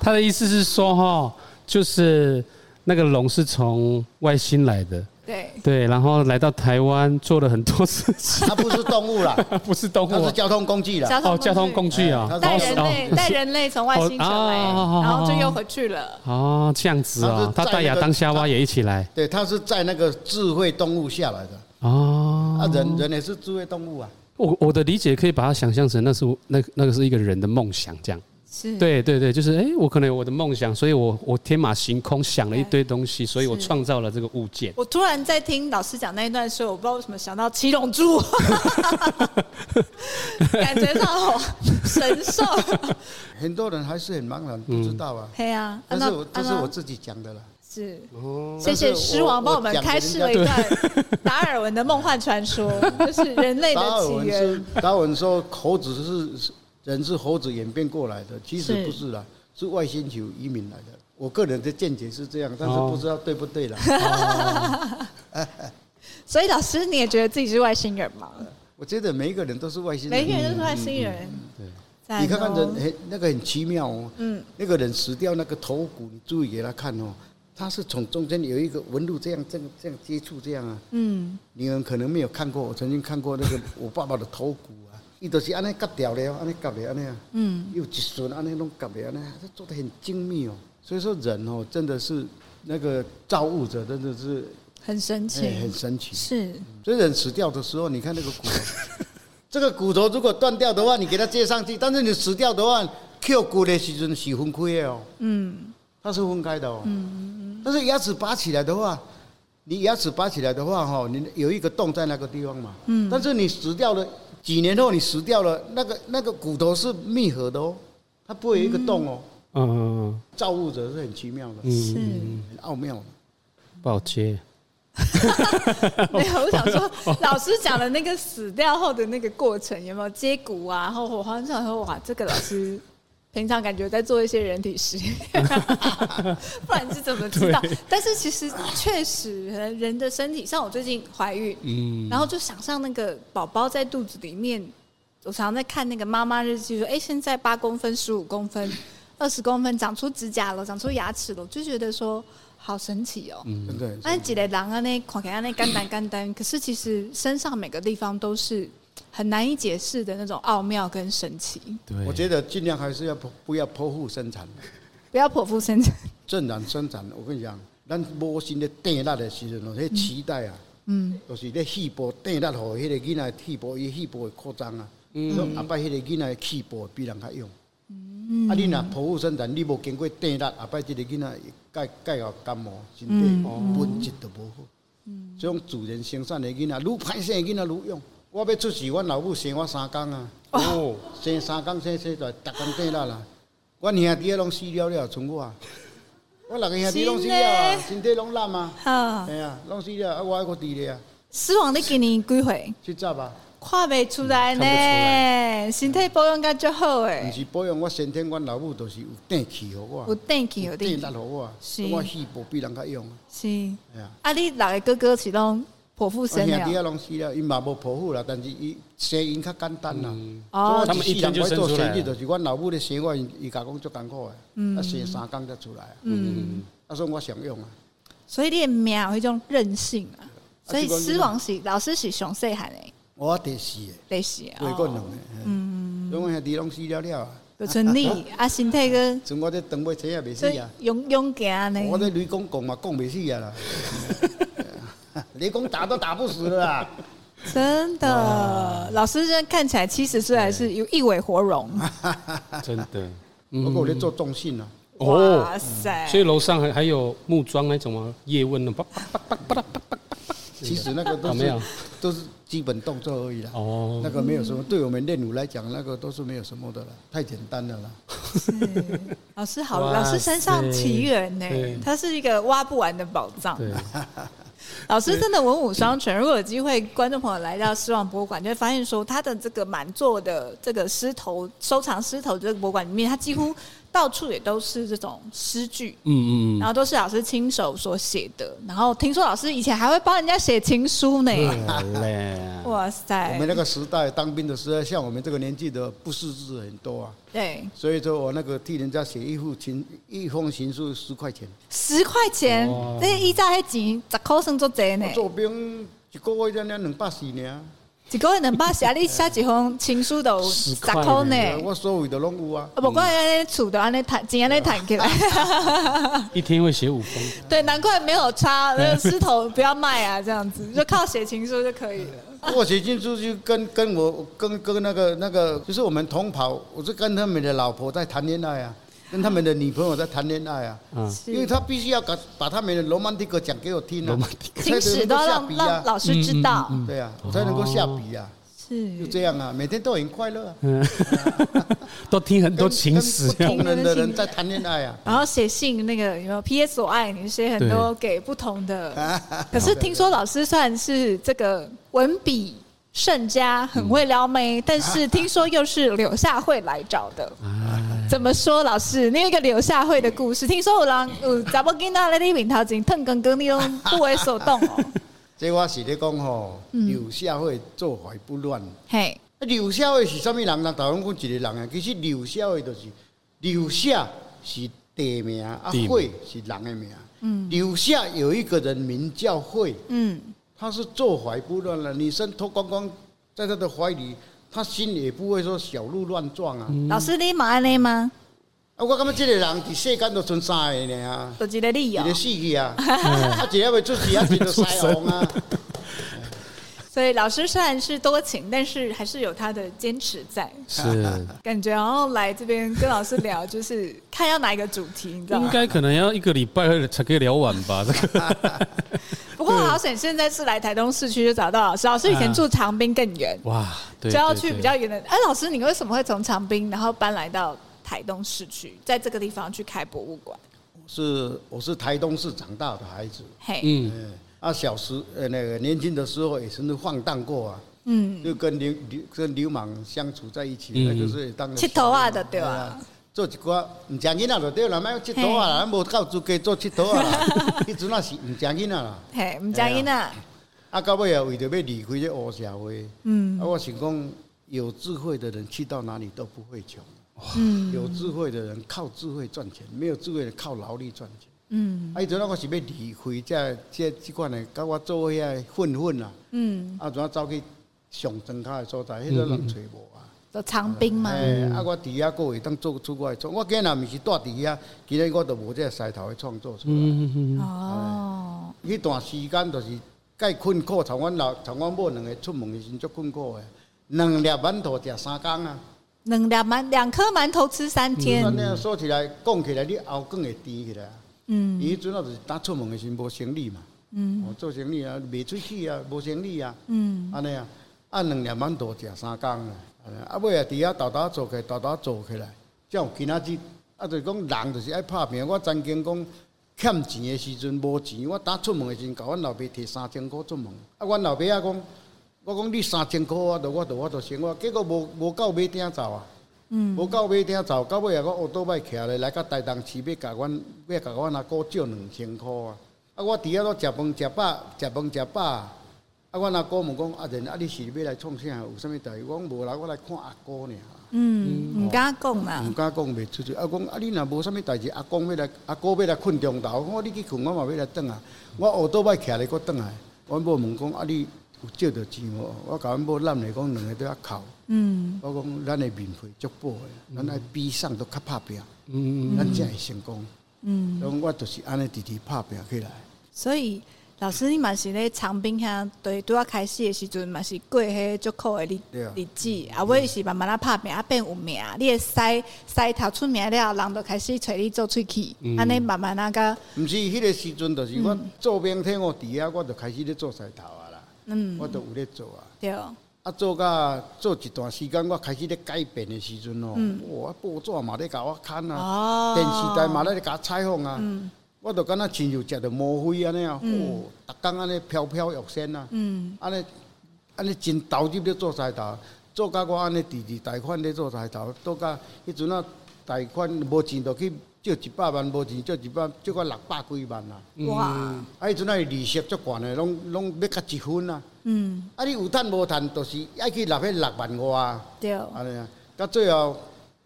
他的意思是说哈，就是那个龙是从外星来的。对。对，然后来到台湾做了很多事情。它不是动物啦，不是动物，它是交通工具啦。哦，交通工具啊，带人类，带人类从外星球来，然后就又回去了。哦，这样子啊，他带亚当夏娃也一起来。对，他是在那个智慧动物下来的。哦，啊，人人也是智慧动物啊。我我的理解可以把它想象成那是那那个是一个人的梦想，这样。是对对对，就是哎、欸，我可能有我的梦想，所以我我天马行空想了一堆东西，所以我创造了这个物件。我突然在听老师讲那一段时候，我不知道为什么想到七龙珠，感觉到好神兽。很多人还是很茫然，不知道啊。对啊，但是我这是我自己讲的了。是，谢谢狮王帮我们开示了一段 达尔文的梦幻传说，就是人类的起源。达尔文说猴子是。人是猴子演变过来的，其实不是啦，是外星球移民来的。我个人的见解是这样，但是不知道对不对啦。所以老师，你也觉得自己是外星人吗？我觉得每一个人都是外星人，每一个人都是外星人。对，你看看人，很那个很奇妙哦。嗯，那个人死掉那个头骨，你注意给他看哦，他是从中间有一个纹路，这样这样这样接触这样啊。嗯，你们可能没有看过，我曾经看过那个我爸爸的头骨。伊都是安尼割掉的哦，安尼割的安尼啊，嗯，又一顺安尼拢割的安尼，他做的很精密哦。所以说人哦，真的是那个造物者，真的是很神奇，很神奇。是，所以人死掉的时候，你看那个骨头，这个骨头如果断掉的话，你给它接上去；但是你死掉的话，Q 骨的时阵是分开的哦，嗯，它是分开的哦，嗯，但是牙齿拔起来的话，你牙齿拔起来的话，哈，你有一个洞在那个地方嘛，嗯，但是你死掉了。几年后你死掉了，那个那个骨头是密合的哦，它不会有一个洞哦。嗯嗯嗯。造物者是很奇妙的，是很奥妙的。不好接。没有，我想说，老师讲的那个死掉后的那个过程有没有接骨啊？然后我好像想说，哇，这个老师。平常感觉在做一些人体实验，不然是怎么知道？但是其实确实，人的身体，像我最近怀孕，嗯，然后就想象那个宝宝在肚子里面，我常常在看那个妈妈日记，说，哎，现在八公分、十五公分、二十公分，长出指甲了，长出牙齿了，就觉得说好神奇哦。嗯，对。那几个狼啊，那看起来那简单简单，可是其实身上每个地方都是。很难以解释的那种奥妙跟神奇。对，我觉得尽量还是要不要剖腹生产，不要剖腹生产，正然生产。我跟你讲，咱母亲咧垫力的时阵哦，迄脐带啊，嗯，就是咧气部垫力，吼，迄个囡仔细胞伊细胞会扩张啊，嗯，阿爸迄个囡仔气部比人较用，嗯，啊，你若剖腹生产，你无经过垫力，阿爸这个囡仔盖盖好感冒，身体本质都无好，嗯，这种自然生产的囡仔，愈歹生的囡仔愈用。我要出世，阮老母生我三工啊！哦，生三工生生出来，逐工变力啦。阮兄弟拢死了了，剩我。我六个兄弟拢死了啊，身体拢烂啊。好，哎呀，拢死了，啊，我还佫伫咧啊。死亡，你今年几岁？七十啊。看袂出来呢，身体保养甲足好诶。毋是保养，我先天阮老母都是有电气互我。有电气，有电力互我。是。我细胞比人较用。是。啊，你六个哥哥是拢？剖腹生了，兄弟啊，拢死了，因嘛无剖腹啦，但是伊生因较简单啦。哦，他们一天就生出来。就是阮老母咧生我，伊甲讲足艰苦诶，啊生三工才出来。嗯，啊所以我想用啊。所以你的命有迄种韧性啊。所以狮王是老师是上细汉诶。我第四诶。第四啊。过两个。嗯。因为兄弟拢死了了啊。就剩你 啊，身体个。剩我这长尾车也未死啊。勇勇敢呢。我这雷公公嘛，讲未死啊啦。雷公打都打不死了啊！真的，老师现在看起来七十岁还是有一尾活龙。真的，不过我在做重训呢。哇塞！所以楼上还还有木桩那种吗？叶问的，其实那个都是都是基本动作而已啦。哦，那个没有什么，对我们练武来讲，那个都是没有什么的了，太简单了啦。老师好，老师身上奇缘呢，他是一个挖不完的宝藏。老师真的文武双全，如果有机会，观众朋友来到狮王博物馆，就会发现说他的这个满座的这个狮头收藏狮头这个博物馆里面，他几乎。到处也都是这种诗句，嗯嗯嗯，然后都是老师亲手所写的。然后听说老师以前还会帮人家写情书呢。哇塞！我们那个时代当兵的时候，像我们这个年纪的不识字很多啊。对。所以说我那个替人家写一封情一封情书十块钱。十块钱？这依照那钱十块算做贼呢？做兵一个月才两两百四呢。一个月能把写你写几封情书都十块呢？我所有的拢有啊。不过安尼厝都安尼谈，钱安尼谈起来。一天会写五封。对，难怪没有差，那个石头不要卖啊，这样子 就靠写情书就可以了。我写情书就跟跟我跟跟那个那个，就是我们同袍，我是跟他们的老婆在谈恋爱啊。跟他们的女朋友在谈恋爱啊，因为他必须要把把他们的罗曼蒂克讲给我听啊，情史都要让让老师知道，对啊，我才能够下笔啊，是。就这样啊，每天都很快乐，都听很多情史，不同人的人在谈恋爱啊，然后写信那个有没有？P.S. 我爱你，写很多给不同的，可是听说老师算是这个文笔。盛家很会撩妹，但是听说又是柳下惠来找的。怎么说，老师？你有一个柳下惠的故事。听说有人有查某囡仔在你面头前腾刚刚，你都不为所动哦。这我是咧讲吼，柳下惠做怀不乱。嘿，柳下惠是什么人？人台湾讲一个人啊，其实柳下惠就是柳下是地名，啊惠是人的名。嗯，柳下有一个人名叫惠。嗯。他是坐怀不乱了，女生脱光光在他的怀里，他心里也不会说小鹿乱撞啊。嗯、老师，你冇安尼吗？啊，我感觉这个人伫世间都存三个呢，就一个理由，一个死去啊，啊，一个要出去啊，一个就腮红啊。所以老师虽然是多情，但是还是有他的坚持在。是，感觉然后来这边跟老师聊，就是看要哪一个主题，你知道吗？应该可能要一个礼拜才可以聊完吧，这个。不过好险，现在是来台东市区就找到老师。老师以前住长滨更远，哇，就要去比较远的。哎，老师，你为什么会从长滨然后搬来到台东市区，在这个地方去开博物馆？是，我是台东市长大的孩子。嘿，嗯。啊，小时呃，那个年轻的时候也是放荡过啊，嗯，就跟流流跟流氓相处在一起，那就是当剃头啊的对吧？做一寡唔正经啊就对了，卖剃头啊，咱无够资格做剃头啊，迄阵啊是唔正经啊啦，嘿，唔正经啊。啊，到尾啊为着要离开这乌社会，嗯，啊，我想讲有智慧的人去到哪里都不会穷，嗯，有智慧的人靠智慧赚钱，没有智慧的人靠劳力赚钱。嗯，啊，伊阵啊，我是要离开这这即款的，甲我做遐混混啦。嗯，啊，阵啊走去上庄卡的所在，迄个人找无啊。做长兵嘛。哎，啊，我伫遐个会当做出我的创，我今日毋是住伫遐，今日我都无这个势头去创作出来。嗯嗯哦。迄段时间就是介困苦，从阮老从阮某两个出门的时阵足困苦的，两粒馒头食三工啊。两粒馒两颗馒头吃三天。嗯。那样说起来，讲起来，你喉更会甜起来。嗯，伊迄阵啊，就是打出门的时无生理嘛，嗯，做生理啊，卖出去啊，无生理啊，嗯，安尼啊，按两两万多食三工啊，啊尾啊，伫遐豆豆做起，豆豆做起来，才有今仔日，啊，就是讲人就是爱拍拼。我曾经讲欠钱的时阵无钱，我打出门的时阵，甲阮老爸摕三千箍出门，啊，阮老爸啊讲，我讲你三千块，我都我都我都生活，结果无无够买鼎走啊。嗯，无到尾顶走，到尾啊，我学倒摆徛咧，来到台东市要甲阮，要甲阮阿哥借两千块啊！啊，我伫遐都食饭食饱，食饭食饱。啊，阮阿哥问讲，阿仁啊，你是要来创啥？有啥物代志？我讲无啦，我来看阿哥尔。嗯，毋敢讲啦。毋敢讲，袂出去。啊，讲啊，你若无啥物代志，阿公要来，阿哥要来困中昼。我讲你去困，我嘛要来转啊。我学倒摆徛咧，搁转来。阮某问讲，啊，你有借着钱无？我甲阮某揽来讲，两个都要哭。嗯，我讲咱的面会足薄的，咱爱比上都较拍拼，嗯，咱才会成功。嗯，咁我就是安尼直直拍拼起来。所以老师，你嘛是咧长滨乡，对，拄啊开始的时阵嘛是过迄足苦的日日子，啊，尾是慢慢啊拍拼啊变有名，你的腮腮头出名了，人就开始找你做喙齿，安尼慢慢那个。毋是，迄个时阵就是我做兵天我伫遐，我就开始咧做腮头啊啦。嗯，我都有咧做啊。对。啊，做甲做一段时间，我开始咧改变的时阵哦，哇，报纸嘛咧甲我看啊，电视台嘛咧甲我采访啊，我都敢若亲像食着魔鬼安尼啊，哦，逐工安尼飘飘欲仙啊，安尼安尼真投入咧做菜头，做甲我安尼滴滴贷款咧做菜头，做甲迄阵啊，贷款无钱就去借一百万，无钱借一百借个六百几万啦。哇！啊，迄阵啊利息足悬的，拢拢要甲一分啊。嗯。啊，你有趁无趁，就是爱去纳迄六万外。对。安尼啊，到最后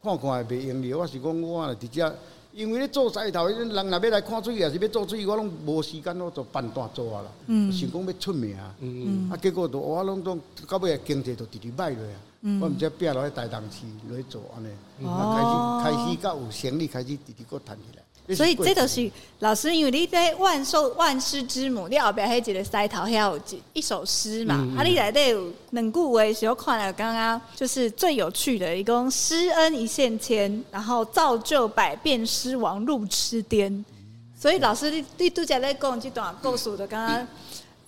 看看也袂用哩。我是讲我啊直接，因为咧做菜头，人若要来看水，也是要做水，我拢无时间，我做办单做啊啦。嗯。想讲要出名。嗯嗯。啊，结果都我拢拢到尾经济都直直歹落啊。嗯。我毋知拼落去台东市落去做安尼。哦。开始开始甲有生意，开始直直个赚起来。所以这都是老师，因为你在万寿万师之母，你后边还一个塞头，还有一首诗嘛？嗯、啊，你来的有两句话是我看了刚刚就是最有趣的，一共师恩一线牵，然后造就百变狮王入痴颠。所以老师，你你拄则在讲这段故事的刚刚，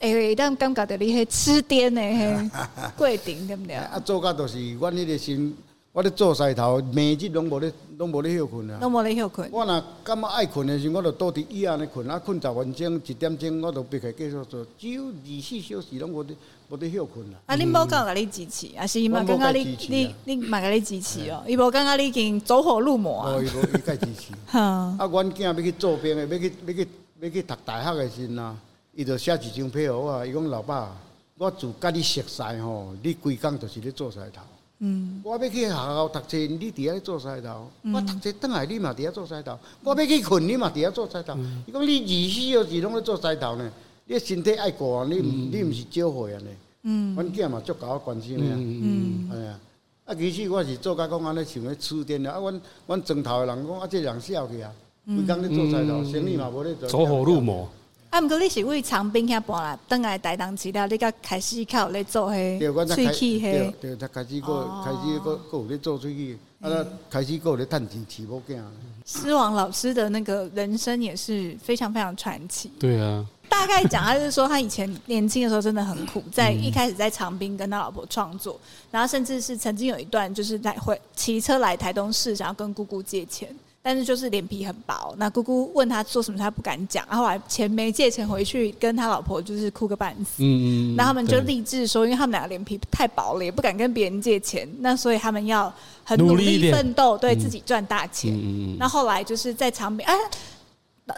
诶，当感觉到你系痴癫的嘿，过程对不对？啊，做甲都是阮迄个心。我咧做晒头，每日拢无咧，拢无咧休困啊。拢无咧休困。我若感觉爱困的时候，我就倒伫椅安尼困，啊困十分钟、一点钟，我就闭起继续做。只有二十四小时拢无咧，无咧休困啦。啊，恁某甲你支持，啊是伊嘛感觉你你你嘛甲你支持哦？伊无感觉你已经走火入魔啊？哦，伊无伊甲支持。啊，阮囝要去做兵的，要去要去要去读大学的时阵啊，伊就写一张批互我，伊讲老爸，我自甲你熟悉吼，你规工就是咧做晒头。嗯，我要去学校读册，你伫遐做晒头。我读册倒来，你嘛伫遐做晒头。我要去困，你嘛伫遐做晒头。伊讲你二十四小时拢咧做晒头呢？你身体爱顾，你你毋是少岁啊呢？嗯，阮囝嘛足甲我关心的。嗯，哎呀，啊，其实我是做甲讲安尼想咧痴颠的。啊，阮阮庄头的人讲啊，这人笑去啊，规工咧做晒头，生意嘛无咧做。走火入魔。啊，毋过你是为长滨遐搬来，等来台东市了，你甲开始较有咧做迄喙齿迄。对，他开始个开始个个有咧做喙齿，啊，开始个有咧趁钱饲某囝。狮王老师的那个人生也是非常非常传奇。对啊。大概讲，他就是说他以前年轻的时候真的很苦，在一开始在长滨跟他老婆创作，然后甚至是曾经有一段就是在会骑车来台东市，想要跟姑姑借钱。但是就是脸皮很薄，那姑姑问他做什么，他不敢讲。然后来钱没借钱回去，跟他老婆就是哭个半死。嗯嗯。那他们就立志说，因为他们两个脸皮太薄了，也不敢跟别人借钱，那所以他们要很努力奋斗，对自己赚大钱。嗯嗯。那后来就是在长滨，哎，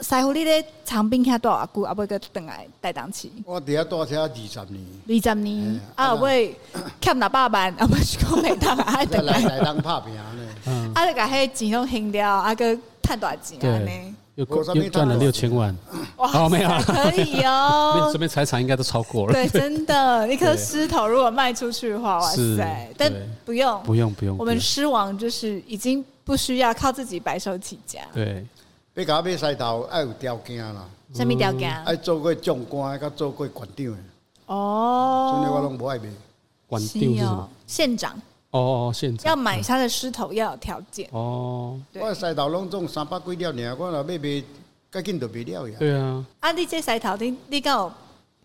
师傅你咧长滨遐多少久？啊，不个等来台东市。我底下多少二十年。二十年。啊，会欠六百万，啊，不是讲没得 啊，等来台东拍拼呢。啊，就把迄钱拢还掉，啊个赚多少钱呢？又又赚了六千万，哇，好没有？可以哦，这边财产应该都超过了。对，真的，一颗狮头如果卖出去的话，哇塞！但不用，不用，不用。我们狮王就是已经不需要靠自己白手起家。对，要搞买狮头要有条件啦。什么条件？爱做过将官，甲做过馆长。哦。所以我拢不爱买。馆长是什么？县长。哦，现在要买他的狮头要有条件哦。我狮头拢总三百几两尔，我若要卖，赶紧就卖了呀。对啊。啊，你这狮头你你讲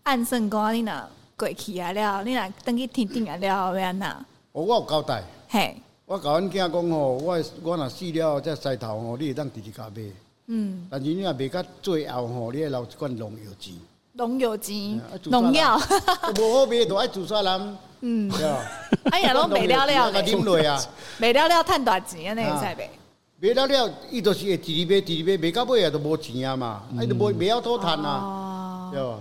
暗算过，你若过去啊了，你若等去天顶啊了，要安怎？哦，我有交代。嘿。我甲阮囝讲吼，我我若死了，这狮头吼，你会当直直甲卖。嗯。但是你若卖到最后吼，你会留一罐农药钱。农药钱？农药。无好卖，就爱自杀人。嗯，哎呀，拢卖了了，卖了了，赚多少钱啊？那个菜卖，卖了了，伊就是会直直卖，直直卖，卖到尾也，都无钱啊嘛，哎，都无没有多赚啊，对吧？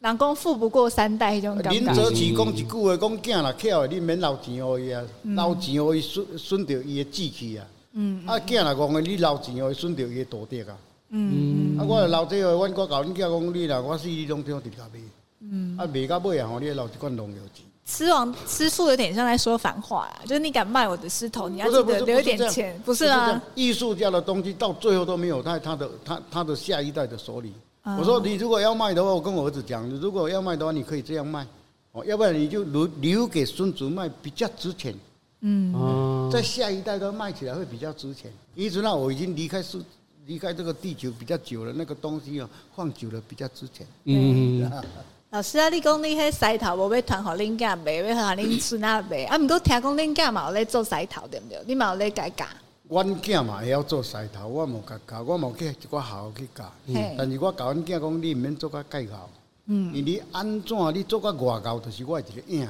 人讲富不过三代，迄种感觉。林则徐讲一句话，讲囝若巧，你免留钱互伊啊，留钱互伊损损着伊的志气啊。嗯，啊，囝若讲，你留钱互伊损着伊的道德啊。嗯，啊，我留这个，我我甲阮囝讲，你若我死，你拢听直甲卖。嗯，啊，卖到尾啊，吼，你留一罐农药钱。狮王吃素有点像在说反话啊，就是你敢卖我的狮头，你要记得留一点钱，不是啊？艺术家的东西到最后都没有在他的他他的下一代的手里。我说你如果要卖的话，我跟我儿子讲，你如果要卖的话，你可以这样卖，哦，要不然你就留留给孙子卖，比较值钱。嗯，在下一代都卖起来会比较值钱。一直到，我已经离开是离开这个地球比较久了，那个东西啊放久了比较值钱。嗯。老师啊，你讲你迄西头无要传互恁囝卖，要互恁孙仔卖，啊，毋过听讲恁囝嘛有咧做西头，对毋对？你嘛有咧改教？阮囝嘛会晓做西头，我无甲教，我冇去一个校去教。嗯、但是我教阮囝讲，你毋免做甲介高，嗯，因为你安怎你做甲外教，就是我一个影。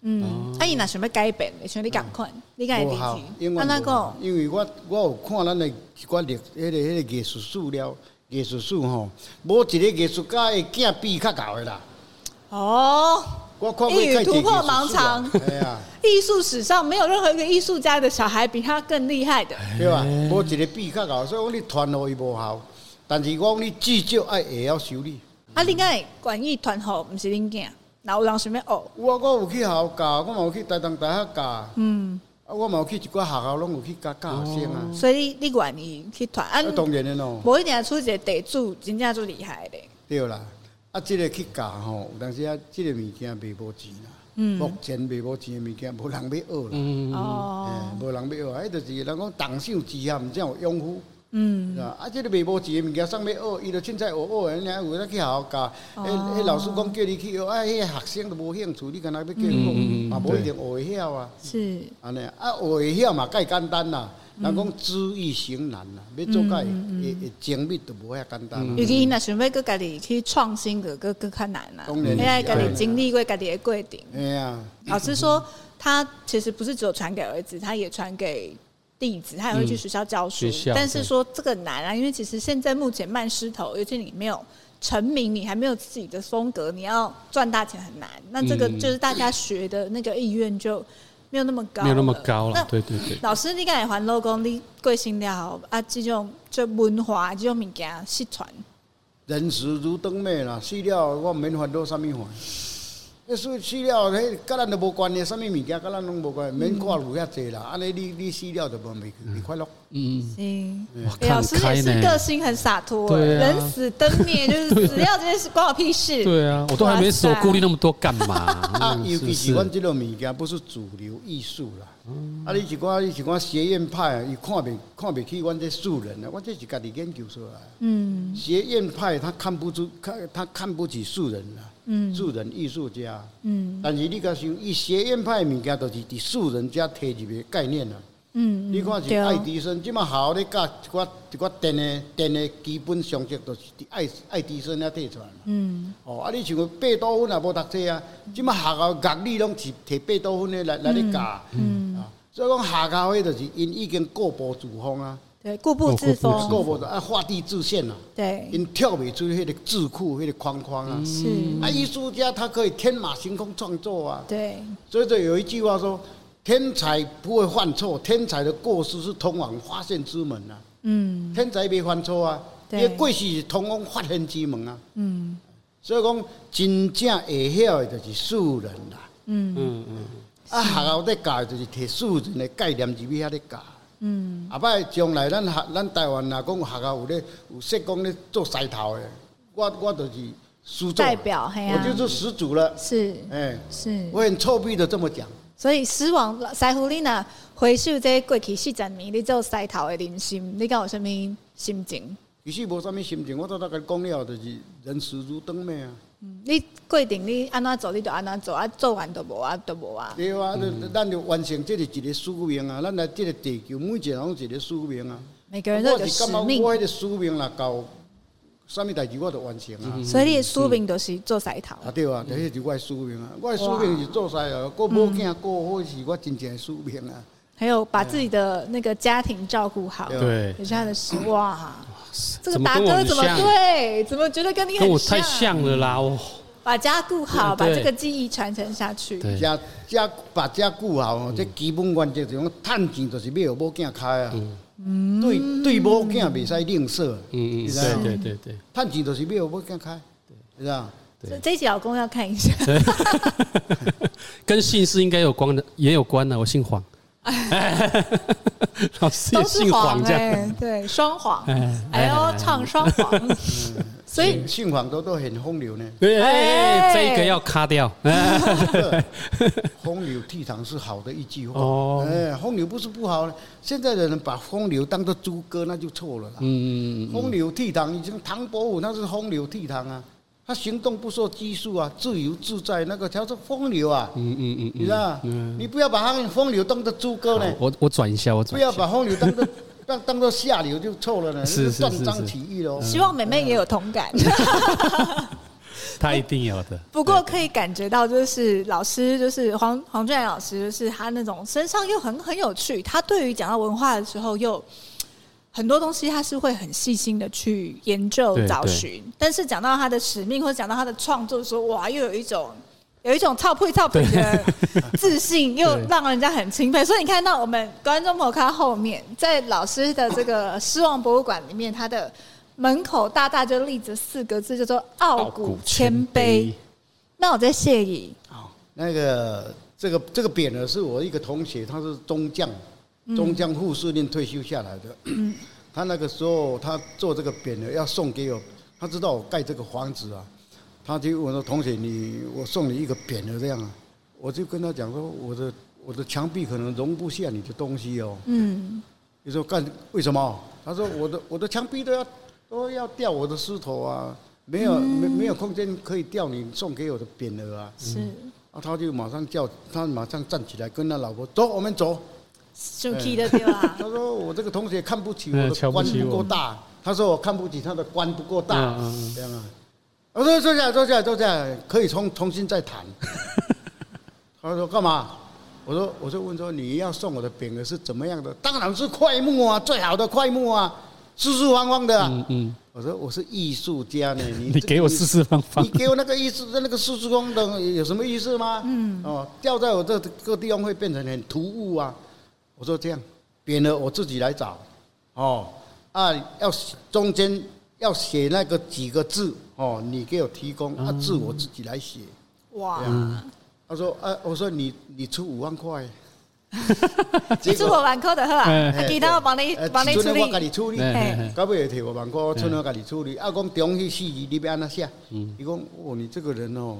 嗯，啊，伊若想要改变，像你共款，你敢会自己。安怎讲？因为我我有看咱的一寡历，迄个迄个艺术史料，艺术史吼，无一个艺术家的囝比较厚的啦。哦，我看一语突破盲肠。哎呀，艺术史上没有任何一个艺术家的小孩比他更厉害的，对吧？无一个比较高，所以讲你传互伊无效，但是我讲你至少爱会晓修理。啊，你讲管艺团伙，毋是恁囝。那有人想要学？我我有去学校教，我嘛有去台东大学教。嗯，啊，我嘛有去一寡学校，拢有去教教学生啊。所以你你愿意去团？啊，当然的咯。无一定出一个地主，真正最厉害的。对啦，啊，这个去教吼，有当时啊，即个物件卖无钱啦。嗯。目前卖无钱的物件，无人要学啦。嗯哦。无人要学，迄就是人讲动手之下，毋正有功夫。嗯，啊，这个卖无钱的物件，上面学，伊就凊彩学学，人家有在去好好教，诶迄，老师讲叫你去学，啊，迄个学生都无兴趣，你干那要叫伊学，嘛无一定学会晓啊。是，安尼，啊，学会晓嘛，介简单啦。人讲知易行难啦，要做介会会精密都无遐简单。尤其若想要搁家己去创新，个搁搁较难啦。当然，家己经历过家己的过程。哎呀，老师说，他其实不是只有传给儿子，他也传给。弟子他也会去学校教书，嗯、但是说这个难啊，因为其实现在目前慢狮头，尤其你没有成名，你还没有自己的风格，你要赚大钱很难。那这个就是大家学的那个意愿就没有那么高，没有那么高了。对对对，老师你刚才还老公你贵姓了啊？这种这文化这种物件失传，人死如灯灭啦，死了我免烦恼啥物烦。那死死了，迄跟咱都无关的，什么物件跟咱拢无关系，免挂虑遐济啦。安尼你你死了就无未未快乐。嗯嗯，老师也是个性很洒脱，人死灯灭就是死掉这件事关我屁事。对啊，我都还没死，我顾虑那么多干嘛？啊，尤其是阮这种物件不是主流艺术啦。啊，你是讲你是讲学院派，伊看不看不起阮这素人啊？我这是家己研究出来。嗯，学院派他看不出，看他看不起素人啦。嗯，素人艺术家。嗯，但是你讲想，伊学院派物件都是伫素人家提入的概念啦。嗯，你看是爱迪生，即马好咧教一寡一寡电的电的基本常识，都是爱爱迪生遐提出来嘛。嗯，哦，啊，你像贝多芬也无读册啊，即马学校乐理拢是摕贝多芬的来来咧教。嗯，啊，所以讲学校迄就是因已经固步自封啊。对，固步自封。固步的啊，画地自限啊。对。因跳不出迄个智库迄个框框啊。是。啊，艺术家他可以天马行空创作啊。对。所以说有一句话说。天才不会犯错，天才的过失是通往发现之门啊。嗯，天才没犯错啊，因为过失是通往发现之门啊。嗯，所以讲真正会晓的就是素人啦。嗯嗯嗯，啊，学校在教就是提素人的概念，入去遐咧教。嗯，后摆将来咱学咱台湾若讲学校有咧有说讲咧做西头的，我我就是始祖代表，我就是始祖了。是，哎，是，我很臭屁的这么讲。所以死亡师傅，你若回首这过去四十年，你做西头的人生，你敢有啥物心情？其实无啥物心情，我都大概讲了，就是人死如灯灭啊。嗯，你规定你安怎做，你就安怎做啊，做完都无啊，都无啊。对啊，咱就完成这是一个使命啊，咱来这个地球，每一个人拢一个使命啊。每个人都有使命。我迄个使命啦，到啥物代志我都完成啊。所以你的使命就是做狮头。啊对啊，这是我的使命啊，我的使命是做狮头，过无惊过好是我真正的使命啊。还有把自己的那个家庭照顾好，对，也是他的使命。哇，这个达哥怎么对？怎么觉得跟你很像？太像了啦！哦，把家顾好，把这个技艺传承下去。家家把家顾好，这基本原则就是讲，趁钱就是没有无惊开啊。嗯，对对，某囝袂使吝啬。嗯嗯，对对对对，趁钱就是没有无惊开，是吧？对，这一集老公要看一下。跟姓氏应该有关的，也有关的。我姓黄。老师也姓黄，这样对双黄。哎呦，唱双黄。所以姓黄都都很风流呢。哎，这个要卡掉。风流倜傥是好的一句话。哦，哎，风流不是不好。现在的人把风流当做猪哥，那就错了啦。嗯，风流倜傥，已经唐伯虎那是风流倜傥啊。他行动不受拘束啊，自由自在，那个叫做风流啊。嗯嗯嗯，你知道？嗯你不要把他风流当做猪哥呢。我我转一下，我转。不要把风流当做。当当做下流就错了呢，是断章取义喽。希望妹妹也有同感。他一定有的。不过可以感觉到，就是老师，就是黄黄俊然老师，就是他那种身上又很很有趣。他对于讲到文化的时候，又很多东西他是会很细心的去研究找寻。但是讲到他的使命，或者讲到他的创作的时候，哇，又有一种。有一种臭屁臭屁的自信，又让人家很钦佩。所以你看到我们观众朋友看到后面，在老师的这个失望博物馆里面，他的门口大大就立着四个字，叫做“傲骨谦卑”。那我在谢意。好，那个这个这个匾呢，是我一个同学，他是中将，中将副司令退休下来的。嗯、他那个时候他做这个匾额，要送给我，他知道我盖这个房子啊。他就我说：“同学，你我送你一个匾额这样啊？”我就跟他讲说：“我的我的墙壁可能容不下你的东西哦。”嗯。你说干为什么？他说：“我的我的墙壁都要都要掉我的石头啊，没有没没有空间可以掉你送给我的匾额啊。”是。啊，他就马上叫他马上站起来跟他老婆走，我们走。生气的对吧？他说：“我这个同学看不起我的官不够大。”他说：“我看不起他的官不够大。”这样啊。我说坐下，坐下，坐下，可以重重新再谈。他说干嘛？我说我就问说你要送我的匾额是怎么样的？当然是快木啊，最好的快木啊，四四方方的。嗯嗯。我说我是艺术家呢，你你给我四四方方，你给我那个意思，那个四四方的有什么意思吗？嗯。哦，掉在我这个地方会变成很突兀啊。我说这样，匾额我自己来找。哦啊，要中间。要写那个几个字哦，你给我提供，啊字我自己来写。哇！他说：“啊，我说你你出五万块，你出五万块的好啊，其他我帮你帮你处理。我给你处理，搞不也提五万块，剩的我给你处理。啊，讲中西四字你要安怎写？伊讲哦，你这个人哦，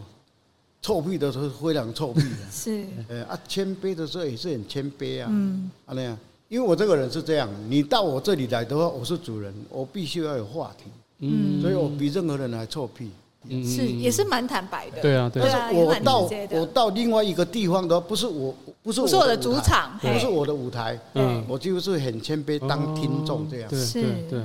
臭屁的时候非常臭屁的，是。呃啊，谦卑的时候也是很谦卑啊。嗯，啊那样。因为我这个人是这样，你到我这里来的话，我是主人，我必须要有话题，嗯，所以我比任何人还臭屁，嗯，是也是蛮坦白的，对啊，对啊，但是我到我到另外一个地方的话，不是我，不是我的主场，不是我的舞台，嗯，我就是很谦卑当听众这样，是，对。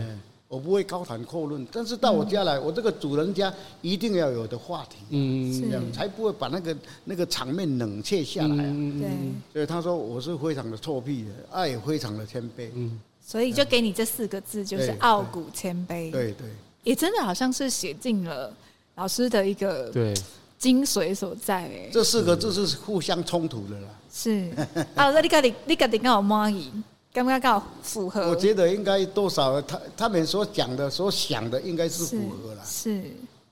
我不会高谈阔论，但是到我家来，我这个主人家一定要有的话题，嗯，这样才不会把那个那个场面冷却下来啊。对，所以他说我是非常的臭屁的，爱也非常的谦卑，嗯，所以就给你这四个字，就是傲骨谦卑。对对，也真的好像是写进了老师的一个对精髓所在。哎，这四个字是互相冲突的啦。是，啊，那你赶紧你赶紧跟我满意。刚刚刚好符合，我觉得应该多少他他们所讲的、所想的，应该是符合了。是，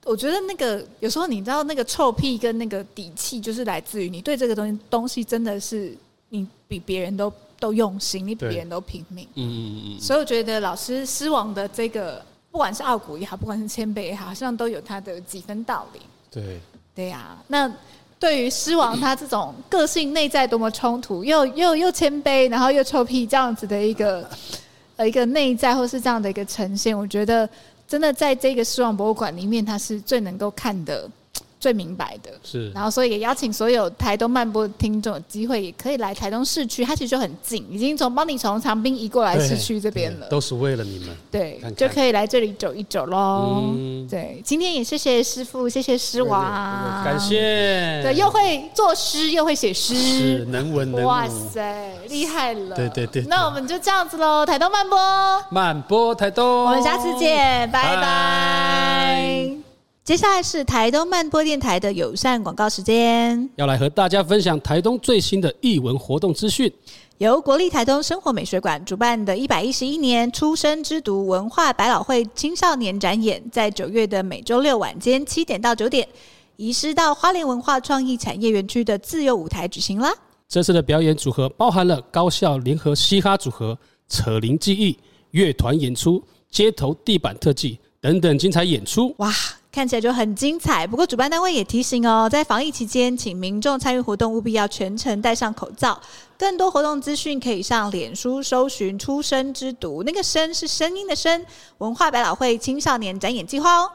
我觉得那个有时候你知道，那个臭屁跟那个底气，就是来自于你对这个东西东西真的是你比别人都都用心，你比别人都拼命。嗯嗯嗯。所以我觉得老师狮王的这个，不管是傲骨也好，不管是谦卑也好，好像都有他的几分道理。对。对呀，那。对于狮王他这种个性内在多么冲突，又又又谦卑，然后又臭屁这样子的一个呃一个内在，或是这样的一个呈现，我觉得真的在这个狮王博物馆里面，他是最能够看的。最明白的。是，然后所以也邀请所有台东漫播的听众有机会也可以来台东市区，它其实就很近，已经从帮你从长滨移过来市区这边了，都是为了你们，对，看看。就可以来这里走一走喽。嗯、对，今天也谢谢师傅，谢谢师王，感谢。对，又会作诗又会写诗，能文能武，哇塞，厉害了。对对对，对，那我们就这样子喽，台东漫播，漫播台东，我们下次见，拜。拜。拜接下来是台东漫播电台的友善广告时间，要来和大家分享台东最新的艺文活动资讯。由国立台东生活美学馆主办的一百一十一年“出生之读”文化百老汇青少年展演，在九月的每周六晚间七点到九点，移师到花莲文化创意产业园区的自由舞台举行啦。这次的表演组合包含了高校联合嘻哈组合、扯铃记忆、乐团演出、街头地板特技等等精彩演出。哇！看起来就很精彩，不过主办单位也提醒哦，在防疫期间，请民众参与活动务必要全程戴上口罩。更多活动资讯可以上脸书搜寻“出生之毒”，那个“声”是声音的“声”。文化百老汇青少年展演计划哦。